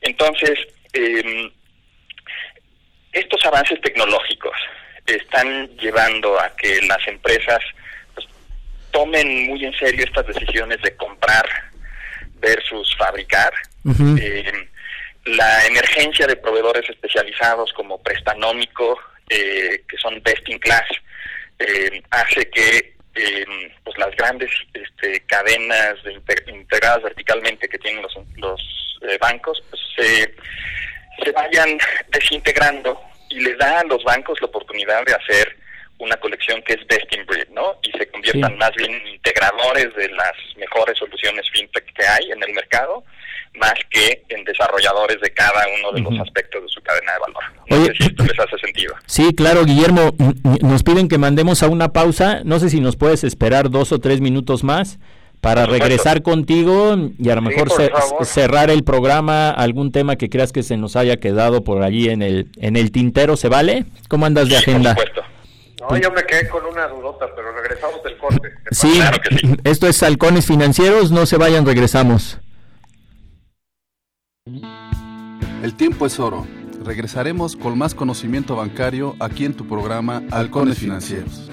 Entonces, eh, estos avances tecnológicos están llevando a que las empresas pues, tomen muy en serio estas decisiones de comprar versus fabricar. Eh, la emergencia de proveedores especializados como Prestanómico, eh, que son best in class, eh, hace que eh, pues las grandes este, cadenas de inter- integradas verticalmente que tienen los, los bancos pues, se, se vayan desintegrando y le da a los bancos la oportunidad de hacer una colección que es best in breed, ¿no? Y se conviertan Sí. más bien en integradores de las mejores soluciones fintech que hay en el mercado, más que en desarrolladores de cada uno de los aspectos de su cadena de valor. No Oye, sé si esto les hace sentido. Sí, claro, Guillermo, nos piden que mandemos a una pausa. No sé si nos puedes esperar dos o tres minutos más para Por supuesto. regresar contigo y a lo Sí, mejor por ce- cerrar el programa, algún tema que creas que se nos haya quedado por allí en el en el tintero, ¿se vale? ¿Cómo andas de agenda? No, yo me quedé con una dudota, pero regresamos del corte. Sí, esto es Halcones Financieros, no se vayan, regresamos. El tiempo es oro. Regresaremos con más conocimiento bancario aquí en tu programa Halcones Financieros.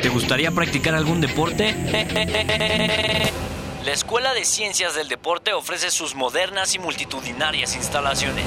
¿Te gustaría practicar algún deporte? La Escuela de Ciencias del Deporte ofrece sus modernas y multitudinarias instalaciones.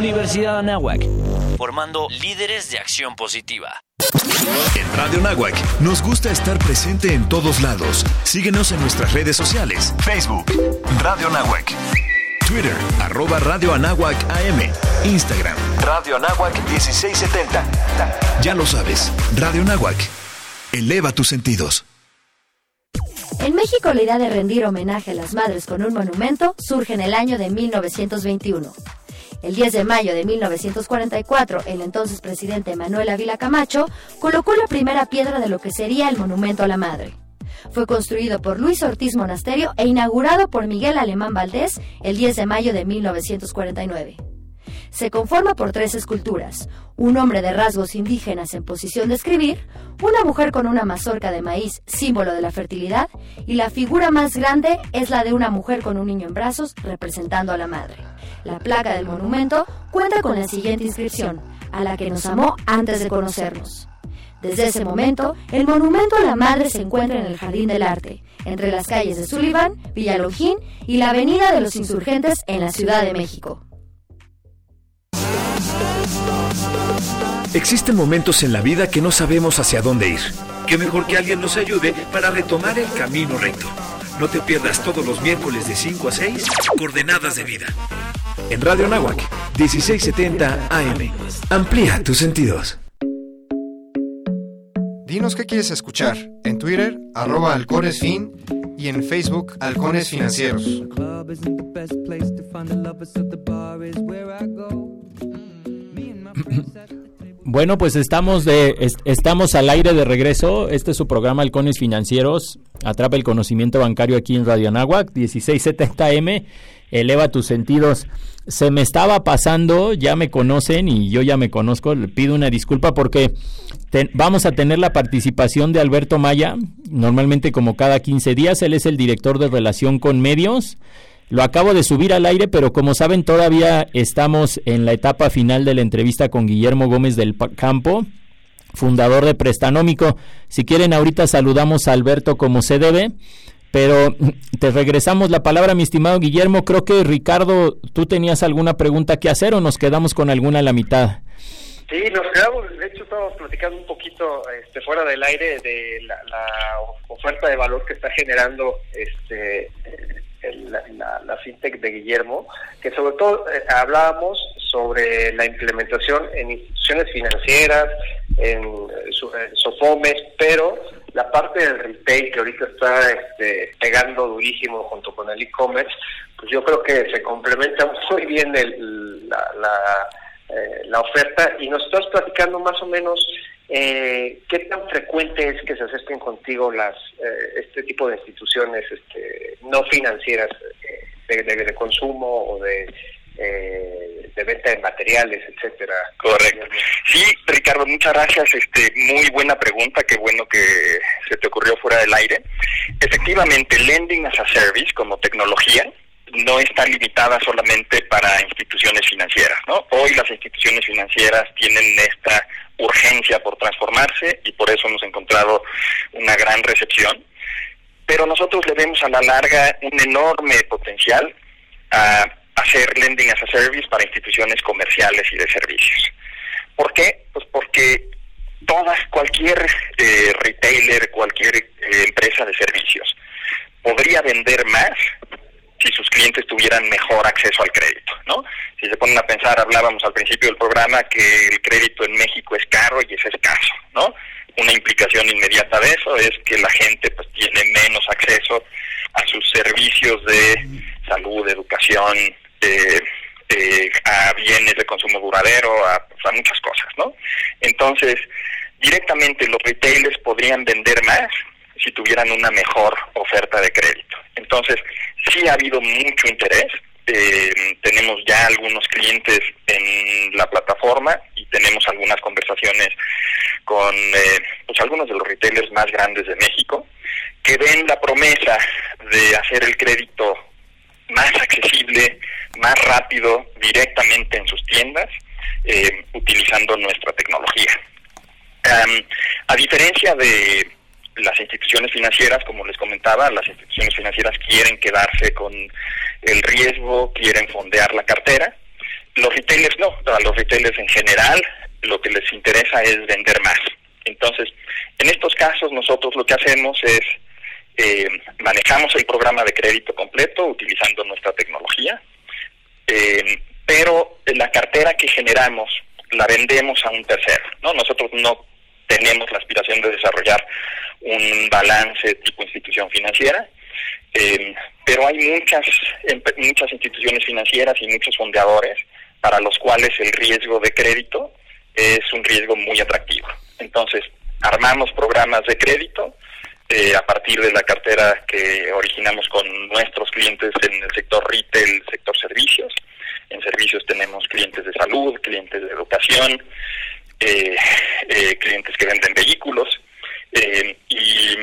Universidad Anáhuac, formando líderes de acción positiva. En Radio Nahuac nos gusta estar presente en todos lados. Síguenos en nuestras redes sociales. Facebook, Radio Nahuac. Twitter, arroba Radio Anáhuac AM. Instagram, Radio Anáhuac 1670. Ya lo sabes, Radio Nahuac. Eleva tus sentidos. En México, la idea de rendir homenaje a las madres con un monumento surge en el año de 1921. El 10 de mayo de 1944, el entonces presidente Manuel Ávila Camacho colocó la primera piedra de lo que sería el monumento a la madre. Fue construido por Luis Ortiz Monasterio e inaugurado por Miguel Alemán Valdés el 10 de mayo de 1949. Se conforma por tres esculturas, un hombre de rasgos indígenas en posición de escribir, una mujer con una mazorca de maíz, símbolo de la fertilidad, y la figura más grande es la de una mujer con un niño en brazos representando a la madre la placa del monumento, cuenta con la siguiente inscripción, a la que nos amó antes de conocernos. Desde ese momento, el monumento a la madre se encuentra en el Jardín del Arte, entre las calles de Sullivan, Villalojín y la Avenida de los Insurgentes en la Ciudad de México. Existen momentos en la vida que no sabemos hacia dónde ir. Qué mejor que alguien nos ayude para retomar el camino recto. No te pierdas todos los miércoles de 5 a 6, Coordenadas de Vida. En Radio Nahuac, 1670 AM. Amplía tus sentidos. Dinos qué quieres escuchar. En Twitter, arroba halconesfin y en Facebook, Halcones Financieros. Bueno, pues estamos de estamos al aire de regreso. Este es su programa Halcones Financieros. Atrapa el conocimiento bancario aquí en Radio Anáhuac, 1670M. Eleva tus sentidos. Se me estaba pasando, ya me conocen y yo ya me conozco. Le pido una disculpa porque vamos a tener la participación de Alberto Maya, normalmente como cada 15 días. Él es el director de relación con medios. Lo acabo de subir al aire, pero como saben, todavía estamos en la etapa final de la entrevista con Guillermo Gómez del Campo, fundador de Prestanómico. Si quieren, ahorita saludamos a Alberto como se debe, pero te regresamos la palabra, mi estimado Guillermo. Creo que Ricardo, tú tenías alguna pregunta que hacer o nos quedamos con alguna a la mitad. Sí, nos quedamos, de hecho estábamos platicando un poquito este, fuera del aire de la, oferta de valor que está generando este la, fintech de Guillermo, que sobre todo eh, hablábamos sobre la implementación en instituciones financieras, en, Sofomes, pero la parte del retail que ahorita está este, pegando durísimo junto con el e-commerce, pues yo creo que se complementa muy bien el, la eh, la oferta. Y nos estás platicando más o menos eh, qué tan frecuente es que se acerquen contigo las eh, este tipo de instituciones este, no financieras de, consumo o de de venta de materiales, etcétera. Correcto. Sí, Ricardo, muchas gracias. Este, muy buena pregunta. Qué bueno que se te ocurrió fuera del aire. Efectivamente, lending as a service como tecnología no está limitada solamente para instituciones financieras. ¿no? Hoy las instituciones financieras tienen esta urgencia por transformarse y por eso hemos encontrado una gran recepción. Pero nosotros le vemos a la larga un enorme potencial a hacer lending as a service para instituciones comerciales y de servicios. ¿Por qué? Pues porque todas, cualquier eh, retailer, cualquier eh, empresa de servicios podría vender más si sus clientes tuvieran mejor acceso al crédito, ¿no? Si se ponen a pensar, hablábamos al principio del programa que el crédito en México es caro y es escaso, ¿no? Una implicación inmediata de eso es que la gente pues tiene menos acceso a sus servicios de salud, educación, eh, eh, a bienes de consumo duradero, a, a muchas cosas, ¿no? Entonces, directamente los retailers podrían vender más si tuvieran una mejor oferta de crédito. Entonces, sí ha habido mucho interés. Eh, tenemos ya algunos clientes en la plataforma y tenemos algunas conversaciones con eh, pues algunos de los retailers más grandes de México que ven la promesa de hacer el crédito más accesible, más rápido, directamente en sus tiendas, eh, utilizando nuestra tecnología. a diferencia de las instituciones financieras, como les comentaba, las instituciones financieras quieren quedarse con el riesgo, quieren fondear la cartera. Los retailers no, a los retailers en general lo que les interesa es vender más. Entonces, en estos casos nosotros lo que hacemos es eh, manejamos el programa de crédito completo utilizando nuestra tecnología, eh, pero la cartera que generamos la vendemos a un tercero, ¿no? Nosotros no tenemos la aspiración de desarrollar un balance tipo institución financiera, eh, pero hay muchas, muchas instituciones financieras y muchos fondeadores para los cuales el riesgo de crédito es un riesgo muy atractivo. Entonces, armamos programas de crédito eh, a partir de la cartera que originamos con nuestros clientes en el sector retail, sector servicios. En servicios tenemos clientes de salud, clientes de educación, eh, eh, clientes que venden vehículos eh, y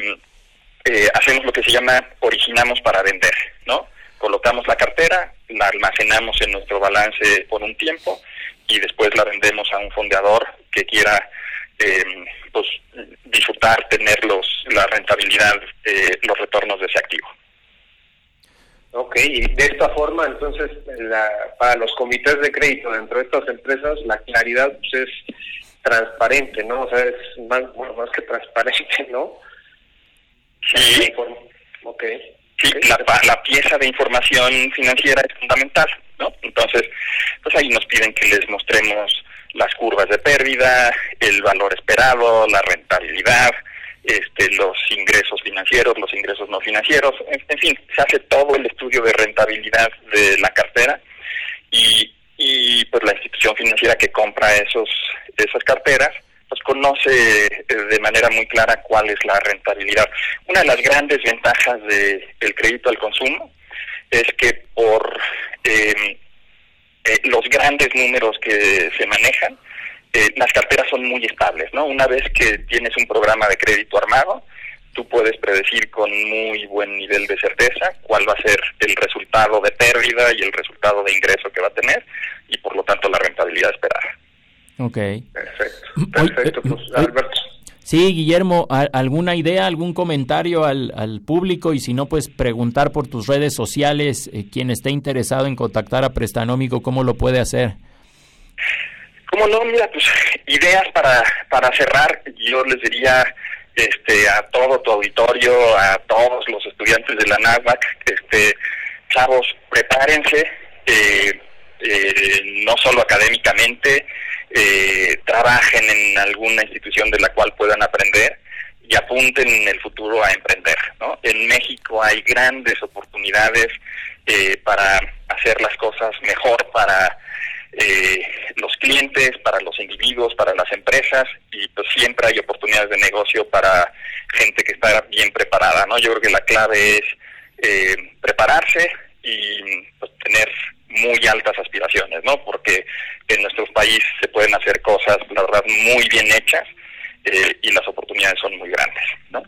hacemos lo que se llama originamos para vender, ¿no? Colocamos la cartera, la almacenamos en nuestro balance por un tiempo y después la vendemos a un fondeador que quiera pues disfrutar, tener los, la rentabilidad, los retornos de ese activo. Ok, y de esta forma, entonces, para los comités de crédito dentro de estas empresas, la claridad pues, es transparente, ¿no? O sea, es más, bueno, más que transparente, ¿no? Sí. Ok. Sí, la, la pieza de información financiera es fundamental, ¿no? Entonces, pues ahí nos piden que les mostremos las curvas de pérdida, el valor esperado, la rentabilidad, este, los ingresos financieros, los ingresos no financieros, en, fin, se hace todo el estudio de rentabilidad de la cartera y, y pues la institución financiera que compra esos esas carteras pues conoce eh, de manera muy clara cuál es la rentabilidad. Una de las grandes ventajas de, del crédito al consumo es que por eh, eh, los grandes números que se manejan, eh, las carteras son muy estables, ¿no? Una vez que tienes un programa de crédito armado, tú puedes predecir con muy buen nivel de certeza cuál va a ser el resultado de pérdida y el resultado de ingreso que va a tener y por lo tanto la rentabilidad esperada. Ok. Perfecto. Perfecto, eh, pues Alberto. Sí, Guillermo, ¿a- ¿alguna idea, algún comentario al, al público? Y si no, pues preguntar por tus redes sociales, eh, quien esté interesado en contactar a Prestanómico, ¿cómo lo puede hacer? ¿Cómo no? Mira, pues ideas para, para cerrar, yo les diría este, a todo tu auditorio, a todos los estudiantes de la NAVAC, este, chavos, prepárense, eh, eh, no solo académicamente, eh, trabajen en alguna institución de la cual puedan aprender y apunten en el futuro a emprender. ¿no? En México hay grandes oportunidades eh, para hacer las cosas mejor para eh, los clientes, para los individuos, para las empresas y pues siempre hay oportunidades de negocio para gente que está bien preparada, ¿no? Yo creo que la clave es eh, prepararse y pues, tener muy altas aspiraciones, ¿no? Porque en nuestro país se pueden hacer cosas, la verdad, muy bien hechas eh, y las oportunidades son muy grandes, ¿no?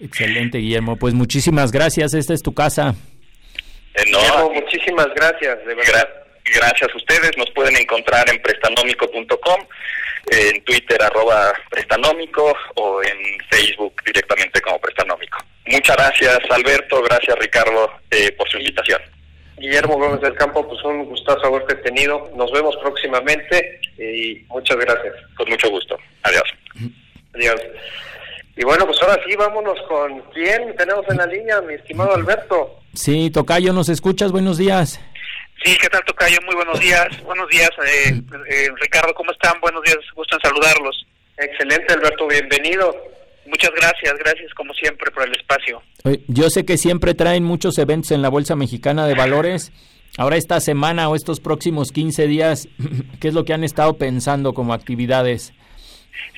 Excelente, Guillermo. Pues muchísimas gracias. Esta es tu casa. Eh, no, Guillermo, muchísimas gracias, de verdad. Gra- gracias a ustedes. Nos pueden encontrar en prestanómico.com, en Twitter arroba prestanómico o en Facebook directamente como prestanómico. Muchas gracias Alberto, gracias Ricardo eh, por su invitación. Guillermo Gómez del Campo, pues un gustazo haberte tenido. Nos vemos próximamente y muchas gracias. Con mucho gusto. Adiós. Adiós. Y bueno, pues ahora sí, vámonos con quién tenemos en la línea, mi estimado Alberto. Sí, Tocayo, ¿nos escuchas? Buenos días. Sí, ¿qué tal, Tocayo? Muy buenos días. Buenos días, eh, eh, Ricardo, ¿cómo están? Buenos días, gusto en saludarlos. Excelente, Alberto, bienvenido. Muchas gracias, gracias como siempre por el espacio. Yo sé que siempre traen muchos eventos en la Bolsa Mexicana de Valores. Ahora esta semana o estos próximos 15 días, ¿qué es lo que han estado pensando como actividades?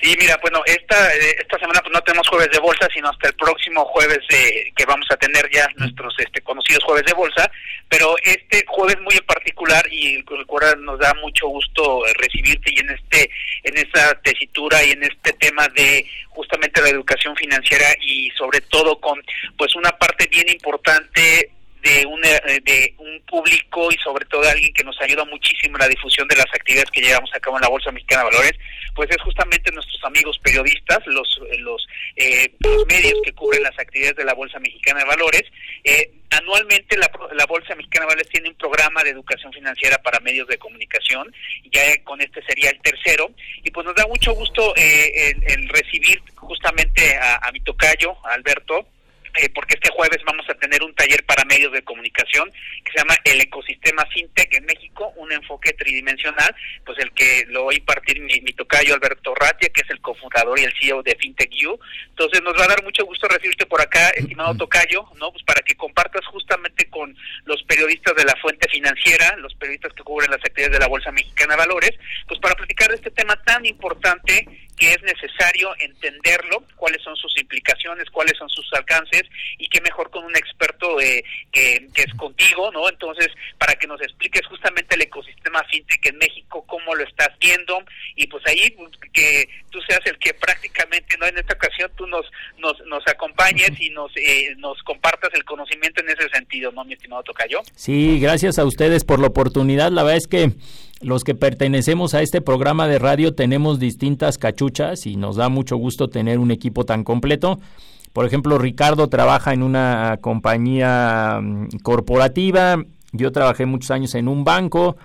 Sí, mira, bueno, esta eh, esta semana pues no tenemos jueves de bolsa, sino hasta el próximo jueves de, que vamos a tener ya nuestros este, conocidos jueves de bolsa, pero este jueves muy en particular y el cual nos da mucho gusto recibirte y en este en esta tesitura y en este tema de justamente la educación financiera y sobre todo con pues una parte bien importante de un, eh, de un público y sobre todo de alguien que nos ayuda muchísimo en la difusión de las actividades que llevamos a cabo en la Bolsa Mexicana de Valores, pues es justamente nuestros amigos periodistas, los eh, los, eh, los medios que cubren las actividades de la Bolsa Mexicana de Valores. Eh, anualmente la, la Bolsa Mexicana de Valores tiene un programa de educación financiera para medios de comunicación, ya con este sería el tercero, y pues nos da mucho gusto eh, recibir justamente a, a mi tocayo, a Alberto, eh, porque este jueves vamos a tener un taller para medios de comunicación que se llama El Ecosistema FinTech en México, un enfoque tridimensional, pues el que lo va a impartir mi, tocayo Alberto Ratia, que es el cofundador y el CEO de FinTech U. Entonces nos va a dar mucho gusto recibirte por acá, estimado tocayo, ¿no? Pues para que compartas justamente con los periodistas de la fuente financiera, los periodistas que cubren las actividades de la Bolsa Mexicana de Valores, pues para platicar de este tema tan importante que es necesario entenderlo, cuáles son sus implicaciones, cuáles son sus alcances y qué mejor con un experto eh, que, es contigo, ¿no? Entonces, para que nos expliques justamente el ecosistema fintech en México, cómo lo estás viendo y pues ahí pues, que tú seas el que prácticamente, ¿no? En esta ocasión tú nos nos, nos acompañes y nos eh, nos compartas el conocimiento en ese sentido, ¿no, mi estimado Tocayo? Sí, gracias a ustedes por la oportunidad. La verdad es que los que pertenecemos a este programa de radio tenemos distintas cachuchas y nos da mucho gusto tener un equipo tan completo. Por ejemplo, Ricardo trabaja en una compañía mm, corporativa, yo trabajé muchos años en un banco,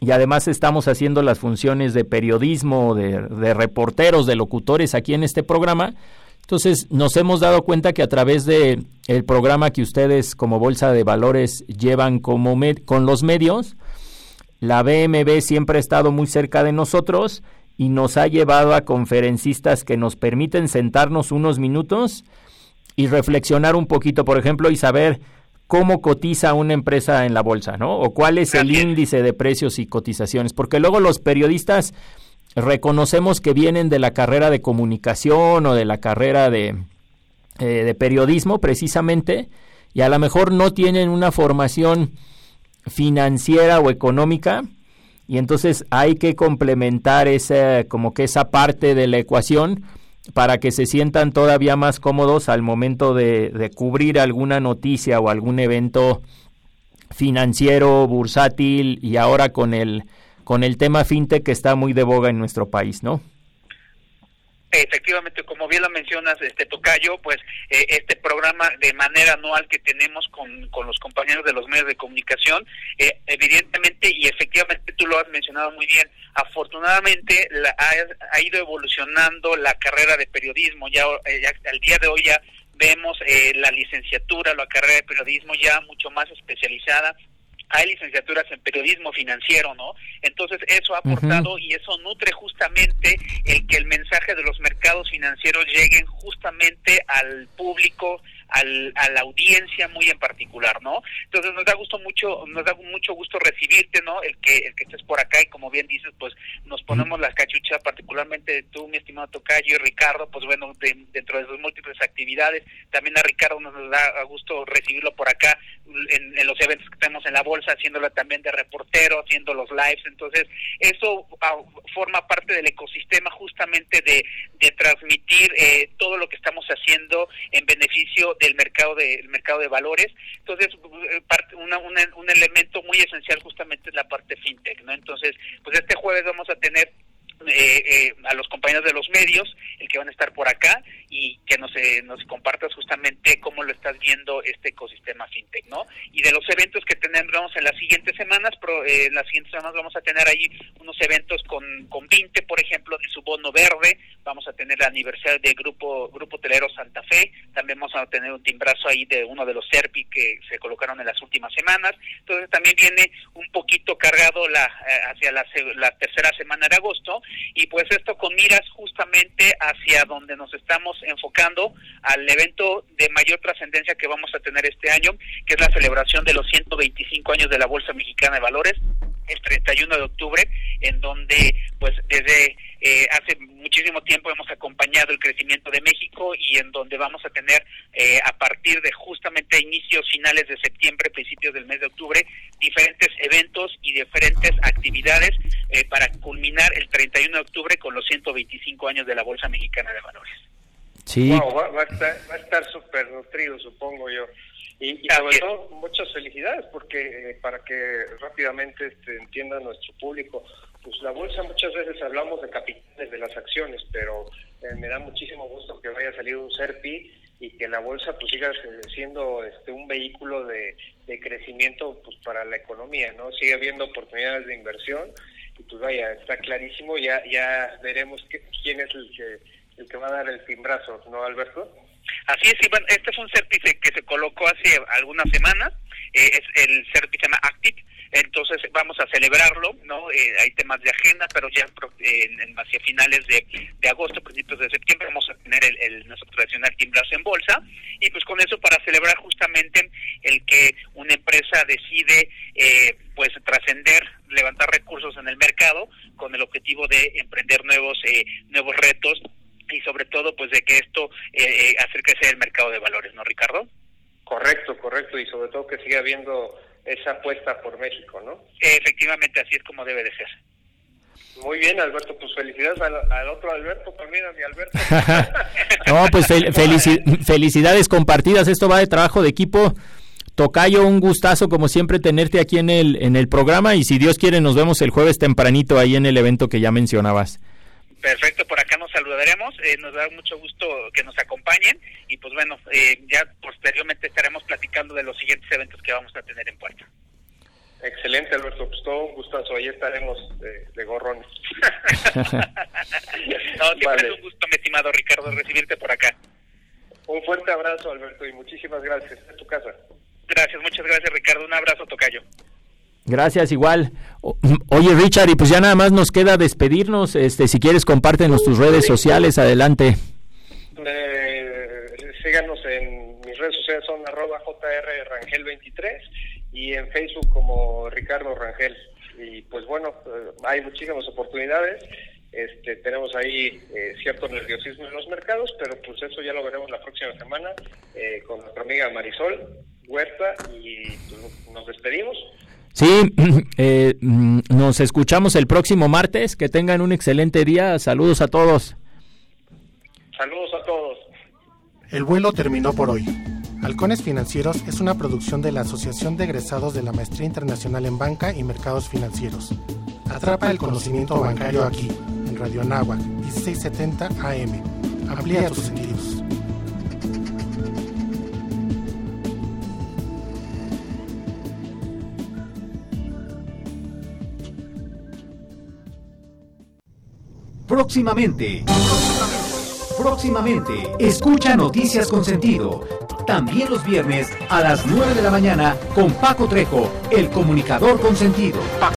y además estamos haciendo las funciones de periodismo, de, de, reporteros, de locutores aquí en este programa. Entonces nos hemos dado cuenta que a través de el programa que ustedes como Bolsa de Valores llevan como con los medios, la BMB siempre ha estado muy cerca de nosotros y nos ha llevado a conferencistas que nos permiten sentarnos unos minutos y reflexionar un poquito, por ejemplo, y saber cómo cotiza una empresa en la bolsa, ¿no? O cuál es el índice de precios y cotizaciones, porque luego los periodistas reconocemos que vienen de la carrera de comunicación o de la carrera de, eh, de periodismo precisamente, y a lo mejor no tienen una formación financiera o económica, y entonces hay que complementar esa, como que esa parte de la ecuación para que se sientan todavía más cómodos al momento de, cubrir alguna noticia o algún evento financiero, bursátil y ahora con el, con el tema fintech que está muy de boga en nuestro país, ¿no? Efectivamente, como bien lo mencionas, este Tocayo, pues eh, este programa de manera anual que tenemos con, con los compañeros de los medios de comunicación, eh, evidentemente y efectivamente tú lo has mencionado muy bien, afortunadamente la, ha, ido evolucionando la carrera de periodismo, ya, eh, ya al día de hoy ya vemos la licenciatura, la carrera de periodismo ya mucho más especializada, hay licenciaturas en periodismo financiero, ¿no? Entonces eso ha aportado y eso nutre justamente el que el mensaje de los mercados financieros lleguen justamente al público al, a la audiencia muy en particular, ¿no? Entonces nos da gusto mucho, nos da mucho gusto recibirte, ¿no? El que, el que estés por acá y como bien dices, pues nos ponemos las cachuchas, particularmente tú, mi estimado Tocayo y Ricardo, pues bueno, dentro de sus múltiples actividades, también a Ricardo nos da gusto recibirlo por acá en, en, los eventos que tenemos en la bolsa, haciéndolo también de reportero, haciendo los lives, entonces eso ah, forma parte del ecosistema justamente de, de transmitir eh, todo lo que estamos haciendo en beneficio del mercado de el mercado de valores. Entonces eh, parte, una, un elemento muy esencial justamente es la parte fintech no entonces pues este jueves vamos a tener eh, eh, a los compañeros de los medios, el que van a estar por acá y que nos, eh, nos compartas justamente cómo lo estás viendo este ecosistema fintech, ¿no? Y de los eventos que tendremos en las siguientes semanas, pro, eh, en las siguientes semanas vamos a tener ahí unos eventos con, con 20, por ejemplo, de su bono verde, vamos a tener el aniversario del Grupo Grupo Telero Santa Fe, también vamos a tener un timbrazo ahí de uno de los SERPI que se colocaron en las últimas semanas, entonces también viene un poquito cargado la hacia la, la tercera semana de agosto y pues esto con miras justamente hacia donde nos estamos enfocando al evento de mayor trascendencia que vamos a tener este año, que es la celebración de los 125 años de la Bolsa Mexicana de Valores, el 31 de octubre, en donde pues desde eh, hace muchísimo tiempo hemos acompañado el crecimiento de México y en donde vamos a tener eh, a partir de justamente inicios finales de septiembre, principios del mes de octubre, diferentes eventos y diferentes actividades eh, para culminar el 31 de octubre con los 125 años de la Bolsa Mexicana de Valores. Sí. va, a estar súper nutrido, supongo yo. Y, sobre todo, muchas felicidades, porque para que rápidamente este, entienda nuestro público, pues la bolsa muchas veces hablamos de capitales de las acciones, pero eh, me da muchísimo gusto que vaya a salir un SERPI y que la bolsa pues siga siendo este un vehículo de, crecimiento pues para la economía, ¿no? Sigue habiendo oportunidades de inversión y pues vaya, está clarísimo, ya ya veremos quién es el que el que va a dar el timbrazo, ¿no, Alberto? Así es, Iván, este fue un SERPI que se colocó hace algunas semanas, eh, es el SERPI se llama Active, entonces vamos a celebrarlo, ¿no? Eh, hay temas de agenda, pero ya en, hacia finales de, agosto, principios de septiembre, vamos a tener el, nuestro tradicional timbrazo en bolsa, y pues con eso para celebrar justamente el que una empresa decide, eh, pues trascender, levantar recursos en el mercado, con el objetivo de emprender nuevos, eh, nuevos retos, y sobre todo, pues de que esto eh, hacer crecer el mercado de valores, ¿no, Ricardo? Correcto, correcto, y sobre todo que siga habiendo esa apuesta por México, ¿no? Efectivamente, así es como debe de ser. Muy bien, Alberto, pues felicidades al, otro Alberto también, a mi Alberto. no, pues felicidades compartidas, esto va de trabajo de equipo. Tocayo, un gustazo como siempre tenerte aquí en el, en el programa y si Dios quiere nos vemos el jueves tempranito ahí en el evento que ya mencionabas. Perfecto, por saludaremos, eh, nos da mucho gusto que nos acompañen y pues bueno, eh, ya posteriormente estaremos platicando de los siguientes eventos que vamos a tener en puerta. Excelente, Alberto. Pues todo un gustazo. Ahí estaremos de, de gorrones. no, siempre Vale. es un gusto, mi estimado Ricardo, recibirte por acá. Un fuerte abrazo, Alberto, y muchísimas gracias. En tu casa. Gracias, muchas gracias, Ricardo. Un abrazo, Tocayo. Gracias, igual. O- Oye, Richard, y pues ya nada más nos queda despedirnos. Este, si quieres, compártenos tus redes sociales. Adelante. Eh, síganos en mis redes sociales, son arroba jrrangel23 y en Facebook como Ricardo Rangel. Y pues bueno, eh, hay muchísimas oportunidades. Este, tenemos ahí eh, cierto nerviosismo en los mercados, pero pues eso ya lo veremos la próxima semana eh, con nuestra amiga Marisol Huerta y pues, nos despedimos. Sí, eh, mm, nos escuchamos el próximo martes. Que tengan un excelente día. Saludos a todos. Saludos a todos. El vuelo terminó por hoy. Halcones Financieros es una producción de la Asociación de Egresados de la Maestría Internacional en Banca y Mercados Financieros. Atrapa el conocimiento bancario aquí, en Radio Anáhuac, 1670 AM. Amplía tus sentidos. Próximamente. Próximamente. Escucha Noticias con Sentido. También los viernes a las 9 de la mañana con Paco Trejo, el comunicador con sentido.